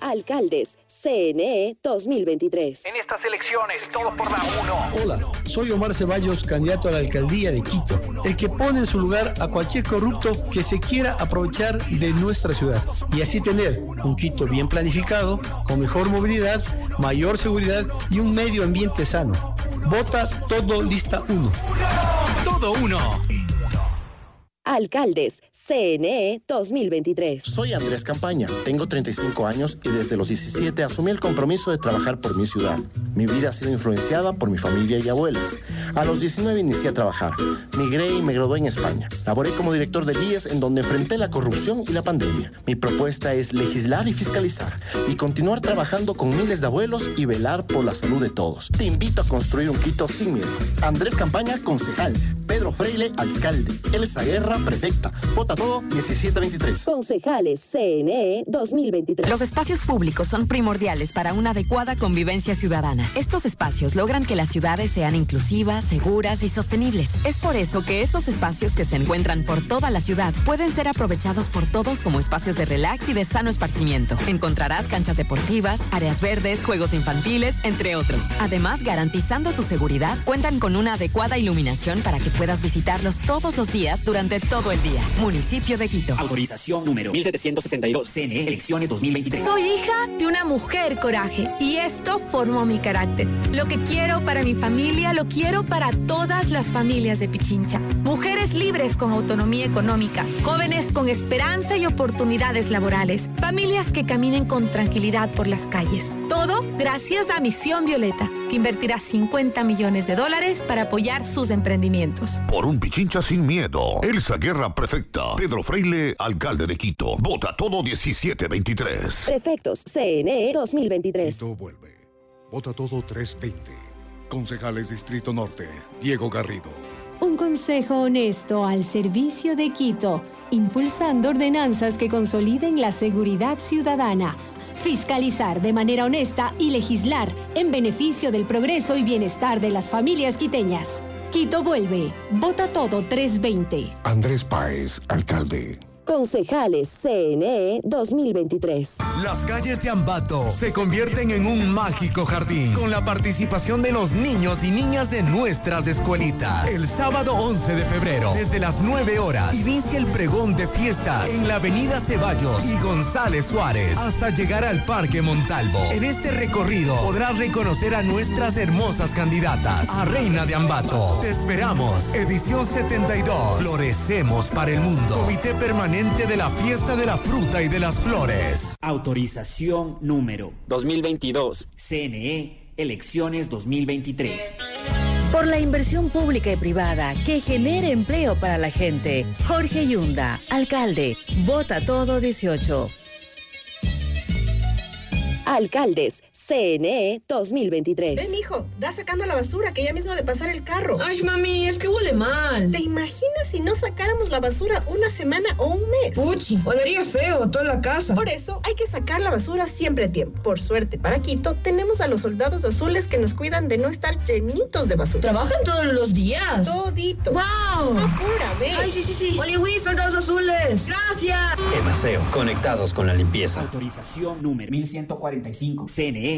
[SPEAKER 14] Alcaldes CNE 2023.
[SPEAKER 42] En estas elecciones, todo por la uno.
[SPEAKER 44] Hola, soy Omar Ceballos, candidato a la alcaldía de Quito, el que pone en su lugar a cualquier corrupto que se quiera aprovechar de nuestra ciudad y así tener un Quito bien planificado, con mejor movilidad, mayor seguridad y un medio ambiente sano. Vota todo lista 1.
[SPEAKER 10] Todo uno.
[SPEAKER 14] Alcaldes CNE 2023.
[SPEAKER 45] Soy Andrés Campaña, tengo 35 años y desde los 17 asumí el compromiso de trabajar por mi ciudad. Mi vida ha sido influenciada por mi familia y abuelas. A los 19 inicié a trabajar. Migré y me gradué en España. Laboré como director de IES en donde enfrenté la corrupción y la pandemia. Mi propuesta es legislar y fiscalizar y continuar trabajando con miles de abuelos y velar por la salud de todos. Te invito a construir un Quito sin miedo. Andrés Campaña, concejal. Pedro Freile, alcalde. Elsa Guerra, prefecta. Vota todo 1723.
[SPEAKER 14] Concejales CNE 2023.
[SPEAKER 3] Los espacios públicos son primordiales para una adecuada convivencia ciudadana. Estos espacios logran que las ciudades sean inclusivas, seguras y sostenibles. Es por eso que estos espacios que se encuentran por toda la ciudad pueden ser aprovechados por todos como espacios de relax y de sano esparcimiento. Encontrarás canchas deportivas, áreas verdes, juegos infantiles, entre otros. Además, garantizando tu seguridad, cuentan con una adecuada iluminación para que puedas visitarlos todos los días durante todo el día. Municipio de Quito.
[SPEAKER 10] Autorización número 1762 CNE Elecciones 2023.
[SPEAKER 28] Soy hija de una mujer coraje y esto formó mi carácter. Lo que quiero para mi familia lo quiero para todas las familias de Pichincha. Mujeres libres con autonomía económica, jóvenes con esperanza y oportunidades laborales, familias que caminen con tranquilidad por las calles. Todo gracias a Misión Violeta, que invertirá 50 millones de dólares para apoyar sus emprendimientos.
[SPEAKER 29] Por un Pichincha sin miedo. Elsa Guerra, prefecta. Pedro Freile, alcalde de Quito. Vota todo 1723.
[SPEAKER 14] Prefectos CNE 2023.
[SPEAKER 30] Vota todo 320. Concejales Distrito Norte, Diego Garrido.
[SPEAKER 13] Un consejo honesto al servicio de Quito, impulsando ordenanzas que consoliden la seguridad ciudadana, fiscalizar de manera honesta y legislar en beneficio del progreso y bienestar de las familias quiteñas. Quito vuelve. Vota todo 320.
[SPEAKER 30] Andrés Páez, alcalde.
[SPEAKER 14] Concejales CNE 2023.
[SPEAKER 31] Las calles de Ambato se convierten en un mágico jardín con la participación de los niños y niñas de nuestras escuelitas. El sábado 11 de febrero, desde las 9 horas, inicia el pregón de fiestas en la avenida Ceballos y González Suárez hasta llegar al Parque Montalvo. En este recorrido podrás reconocer a nuestras hermosas candidatas a Reina de Ambato. Te esperamos. Edición 72. Florecemos para el mundo. Comité Permanente de la Fiesta de la Fruta y de las Flores.
[SPEAKER 10] Autorización número 2022. CNE, elecciones 2023.
[SPEAKER 20] Por la inversión pública y privada que genere empleo para la gente. Jorge Yunda, alcalde. Vota todo 18.
[SPEAKER 14] Alcaldes CNE 2023.
[SPEAKER 11] Ven, hijo, da sacando la basura que ya mismo de pasar el carro.
[SPEAKER 12] Ay, mami, es que huele mal.
[SPEAKER 11] ¿Te imaginas si no sacáramos la basura una semana o un mes?
[SPEAKER 12] Puchi, olería feo toda la casa.
[SPEAKER 11] Por eso hay que sacar la basura siempre a tiempo. Por suerte, para Quito, tenemos a los soldados azules que nos cuidan de no estar llenitos de basura.
[SPEAKER 12] ¿Trabajan todos los días?
[SPEAKER 11] Todito.
[SPEAKER 12] ¡Wow!
[SPEAKER 11] Apúrame.
[SPEAKER 12] Ay, sí, sí, sí. Oliwi, soldados azules. Gracias.
[SPEAKER 10] Emaseo, conectados con la limpieza. Autorización número 1145. CNE,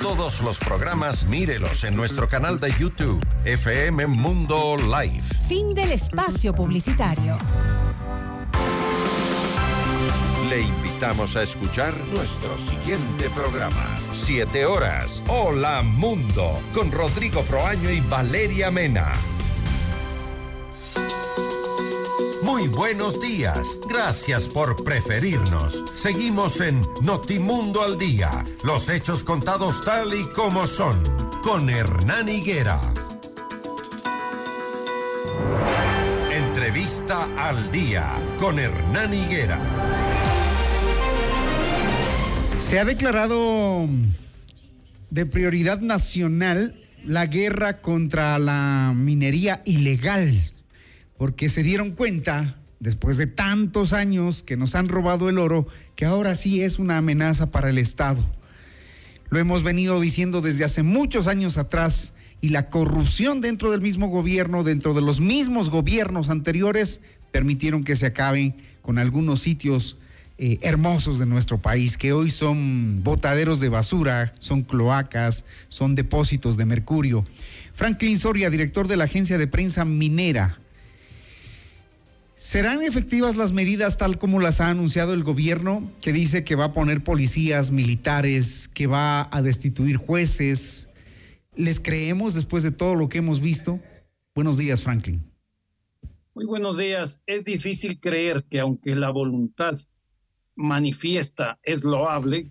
[SPEAKER 1] Todos los programas mírelos en nuestro canal de YouTube, FM Mundo Live.
[SPEAKER 18] Fin del espacio publicitario.
[SPEAKER 1] Le invitamos a escuchar nuestro siguiente programa. Siete horas. Hola Mundo. Con Rodrigo Proaño y Valeria Mena. Muy buenos días. Gracias por preferirnos. Seguimos en Notimundo al Día. Los hechos contados tal y como son. Con Hernán Higuera. Entrevista al Día. Con Hernán Higuera.
[SPEAKER 5] Se ha declarado de prioridad nacional la guerra contra la minería ilegal, porque se dieron cuenta, después de tantos años que nos han robado el oro, que ahora sí es una amenaza para el Estado. Lo hemos venido diciendo desde hace muchos años atrás y la corrupción dentro del mismo gobierno, dentro de los mismos gobiernos anteriores, permitieron que se acaben con algunos sitios eh, hermosos de nuestro país, que hoy son botaderos de basura, son cloacas, son depósitos de mercurio. Franklin Soria, director de la agencia de prensa minera. ¿Serán efectivas las medidas tal como las ha anunciado el gobierno, que dice que va a poner policías militares, que va a destituir jueces? ¿Les creemos después de todo lo que hemos visto? Buenos días, Franklin.
[SPEAKER 46] Muy buenos días. Es difícil creer que aunque la voluntad manifiesta es loable,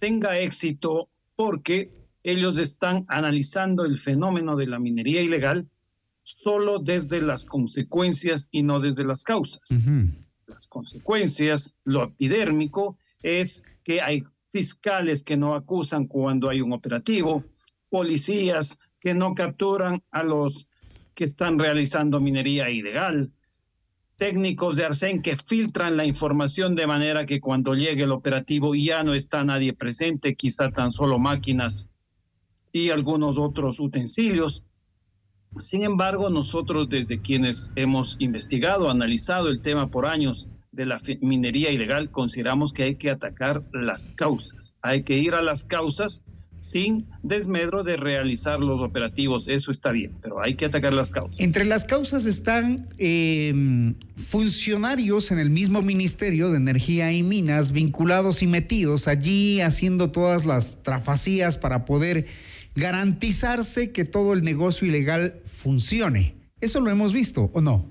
[SPEAKER 46] tenga éxito porque ellos están analizando el fenómeno de la minería ilegal solo desde las consecuencias y no desde las causas. Las consecuencias, lo epidérmico, es que hay fiscales que no acusan cuando hay un operativo, policías que no capturan a los que están realizando minería ilegal, técnicos de Arsen que filtran la información de manera que cuando llegue el operativo ya no está nadie presente, quizá tan solo máquinas y algunos otros utensilios. Sin embargo, nosotros desde quienes hemos investigado, analizado el tema por años de la minería ilegal, consideramos que hay que atacar las causas. Hay que ir a las causas sin desmedro de realizar los operativos. Eso está bien, pero hay que atacar las causas.
[SPEAKER 5] Entre las causas están eh, funcionarios en el mismo Ministerio de Energía y Minas vinculados y metidos allí haciendo todas las trafacías para poder garantizarse que todo el negocio ilegal funcione. ¿Eso lo hemos visto o no?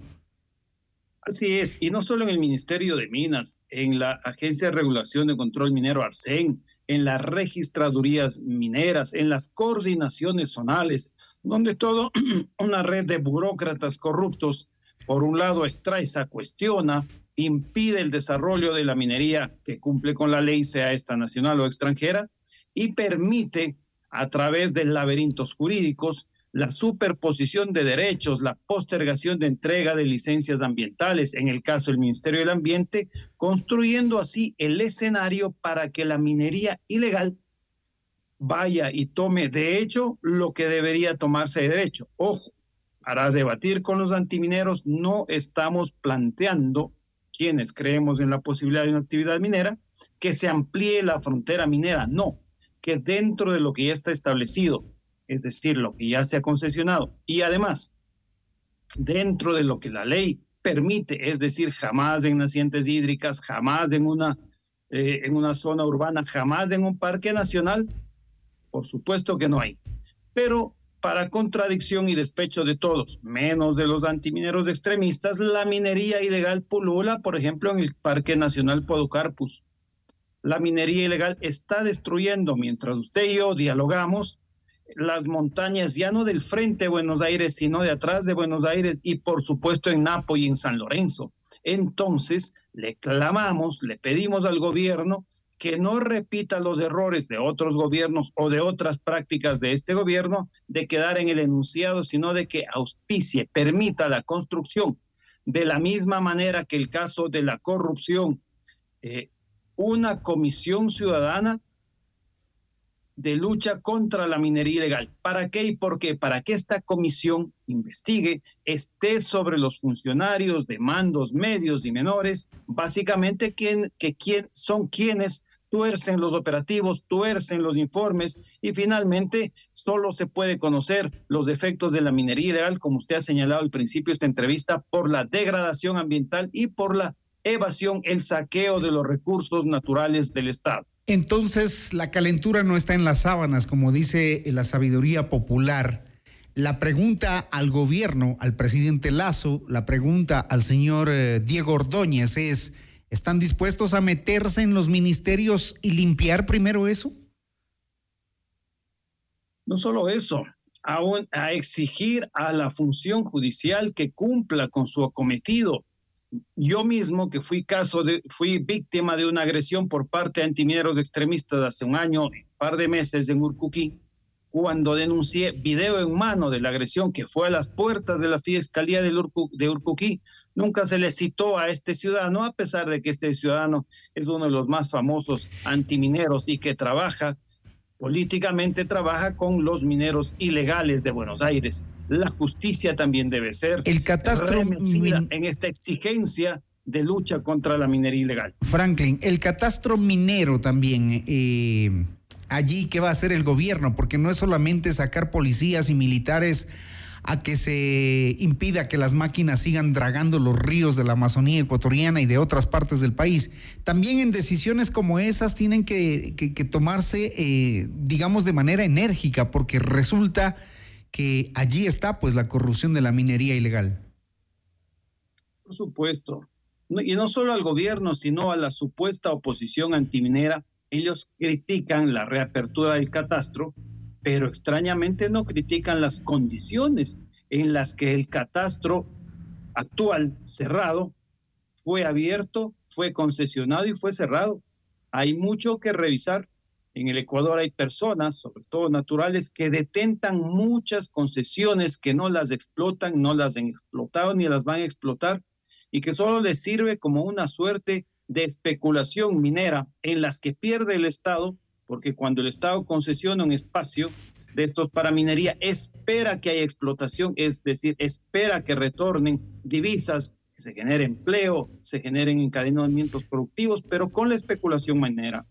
[SPEAKER 46] Así es, y no solo en el Ministerio de Minas, en la Agencia de Regulación de Control Minero Arsen, en las registradurías mineras, en las coordinaciones zonales, donde todo una red de burócratas corruptos, por un lado, extraesa, cuestiona, impide el desarrollo de la minería que cumple con la ley, sea esta nacional o extranjera, y permite, a través de laberintos jurídicos, la superposición de derechos, la postergación de entrega de licencias ambientales, en el caso del Ministerio del Ambiente, construyendo así el escenario para que la minería ilegal vaya y tome de hecho lo que debería tomarse de derecho. Ojo, para debatir con los antimineros no estamos planteando, quienes creemos en la posibilidad de una actividad minera, que se amplíe la frontera minera, no, que dentro de lo que ya está establecido, es decir, lo que ya se ha concesionado, y además, dentro de lo que la ley permite, es decir, jamás en nacientes hídricas, jamás en una, eh, en una zona urbana, jamás en un parque nacional, por supuesto que no hay. Pero para contradicción y despecho de todos, menos de los antimineros extremistas, la minería ilegal pulula, por ejemplo, en el Parque Nacional Podocarpus. La minería ilegal está destruyendo, mientras usted y yo dialogamos, las montañas ya no del frente de Buenos Aires, sino de atrás de Buenos Aires y por supuesto en Napo y en San Lorenzo. Entonces, le clamamos, le pedimos al gobierno que no repita los errores de otros gobiernos o de otras prácticas de este gobierno de quedar en el enunciado, sino de que auspicie, permita la construcción de la misma manera que el caso de la corrupción, eh, una comisión ciudadana de lucha contra la minería ilegal. ¿Para qué y por qué? Para que esta comisión investigue, esté sobre los funcionarios de mandos medios y menores, básicamente quien, que quien, son quienes tuercen los operativos, tuercen los informes y finalmente solo se puede conocer los efectos de la minería ilegal, como usted ha señalado al principio de esta entrevista, por la degradación ambiental y por la evasión, el saqueo de los recursos naturales del Estado.
[SPEAKER 47] Entonces, la calentura no está en las sábanas, como dice la sabiduría popular. La pregunta al gobierno, al presidente Lazo, la pregunta al señor eh, Diego Ordóñez es, ¿están dispuestos a meterse en los ministerios y limpiar primero eso?
[SPEAKER 46] No solo eso, aún a exigir a la función judicial que cumpla con su acometido yo mismo, que fui caso de, fui víctima de una agresión por parte de antimineros extremistas hace un año, un par de meses en Urcuquí, cuando denuncié video en mano de la agresión que fue a las puertas de la Fiscalía de, Urcuquí, nunca se le citó a este ciudadano, a pesar de que este ciudadano es uno de los más famosos antimineros y que trabaja políticamente trabaja con los mineros ilegales de Buenos Aires. La justicia también debe ser
[SPEAKER 47] el catastro
[SPEAKER 46] en esta exigencia de lucha contra la minería ilegal.
[SPEAKER 47] Franklin, el catastro minero también, eh, allí, ¿qué va a hacer el gobierno? Porque no es solamente sacar policías y militares a que se impida que las máquinas sigan dragando los ríos de la Amazonía ecuatoriana y de otras partes del país. También en decisiones como esas tienen que, tomarse, eh, digamos, de manera enérgica, porque resulta que allí está pues la corrupción de la minería ilegal.
[SPEAKER 46] Por supuesto. Y no solo al gobierno, sino a la supuesta oposición antiminera. Ellos critican la reapertura del catastro pero extrañamente no critican las condiciones en las que el catastro actual cerrado fue abierto, fue concesionado y fue cerrado. Hay mucho que revisar. En el Ecuador hay personas, sobre todo naturales, que detentan muchas concesiones que no las explotan, no las han explotado ni las van a explotar y que solo les sirve como una suerte de especulación minera en las que pierde el Estado porque cuando el Estado concesiona un espacio de estos para minería, espera que haya explotación, es decir, espera que retornen divisas, que se genere empleo, se generen encadenamientos productivos, pero con la especulación minera,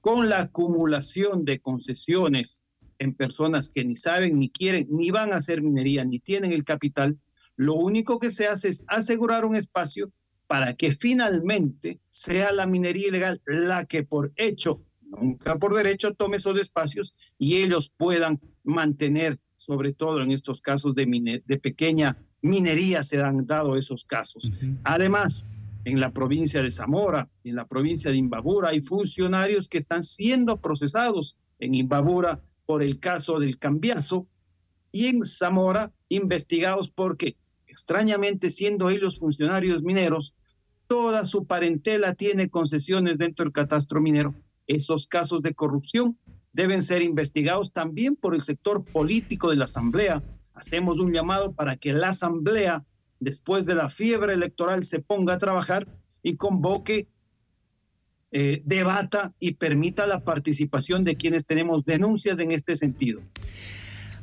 [SPEAKER 46] con la acumulación de concesiones en personas que ni saben, ni quieren, ni van a hacer minería, ni tienen el capital, lo único que se hace es asegurar un espacio para que finalmente sea la minería ilegal la que por hecho nunca por derecho tome esos espacios y ellos puedan mantener, sobre todo en estos casos de, de pequeña minería se han dado esos casos. Además, en la provincia de Zamora, en la provincia de Imbabura, hay funcionarios que están siendo procesados en Imbabura por el caso del cambiazo y en Zamora investigados porque, extrañamente siendo ellos funcionarios mineros, toda su parentela tiene concesiones dentro del catastro minero. Esos casos de corrupción deben ser investigados también por el sector político de la Asamblea. Hacemos un llamado para que la Asamblea, después de la fiebre electoral, se ponga a trabajar y convoque, eh, debata y permita la participación de quienes tenemos denuncias en este sentido.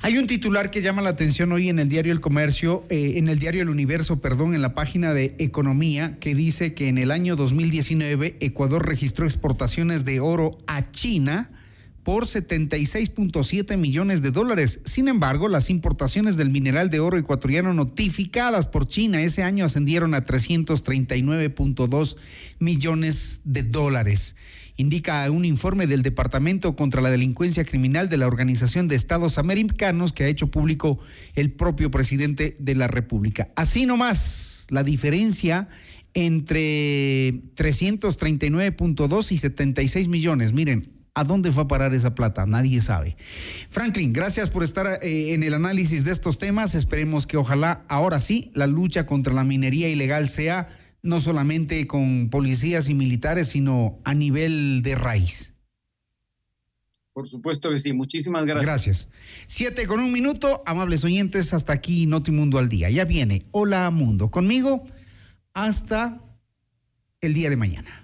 [SPEAKER 5] Hay un titular que llama la atención hoy en el diario El Comercio, eh, en el diario El Universo, perdón, en la página de Economía, que dice que en el año 2019 Ecuador registró exportaciones de oro a China por 76.7 millones de dólares. Sin embargo, las importaciones del mineral de oro ecuatoriano notificadas por China ese año ascendieron a 339.2 millones de dólares indica un informe del Departamento contra la Delincuencia Criminal de la Organización de Estados Americanos que ha hecho público el propio presidente de la República. Así nomás, la diferencia entre 339.2 y 76 millones. Miren, ¿A dónde fue a parar esa plata? Nadie sabe. Franklin, gracias por estar eh, en el análisis de estos temas. Esperemos que ojalá ahora sí la lucha contra la minería ilegal sea no solamente con policías y militares, sino a nivel de raíz.
[SPEAKER 46] Por supuesto que sí, muchísimas gracias.
[SPEAKER 5] Gracias. Siete con un minuto, amables oyentes, hasta aquí Notimundo al día. Ya viene Hola Mundo conmigo hasta el día de mañana.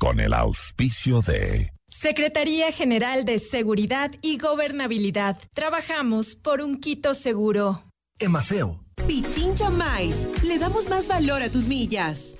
[SPEAKER 29] Con el auspicio de...
[SPEAKER 13] Secretaría General de Seguridad y Gobernabilidad. Trabajamos por un Quito seguro.
[SPEAKER 22] Emaceo.
[SPEAKER 18] Pichincha Mais. Le damos más valor a tus millas.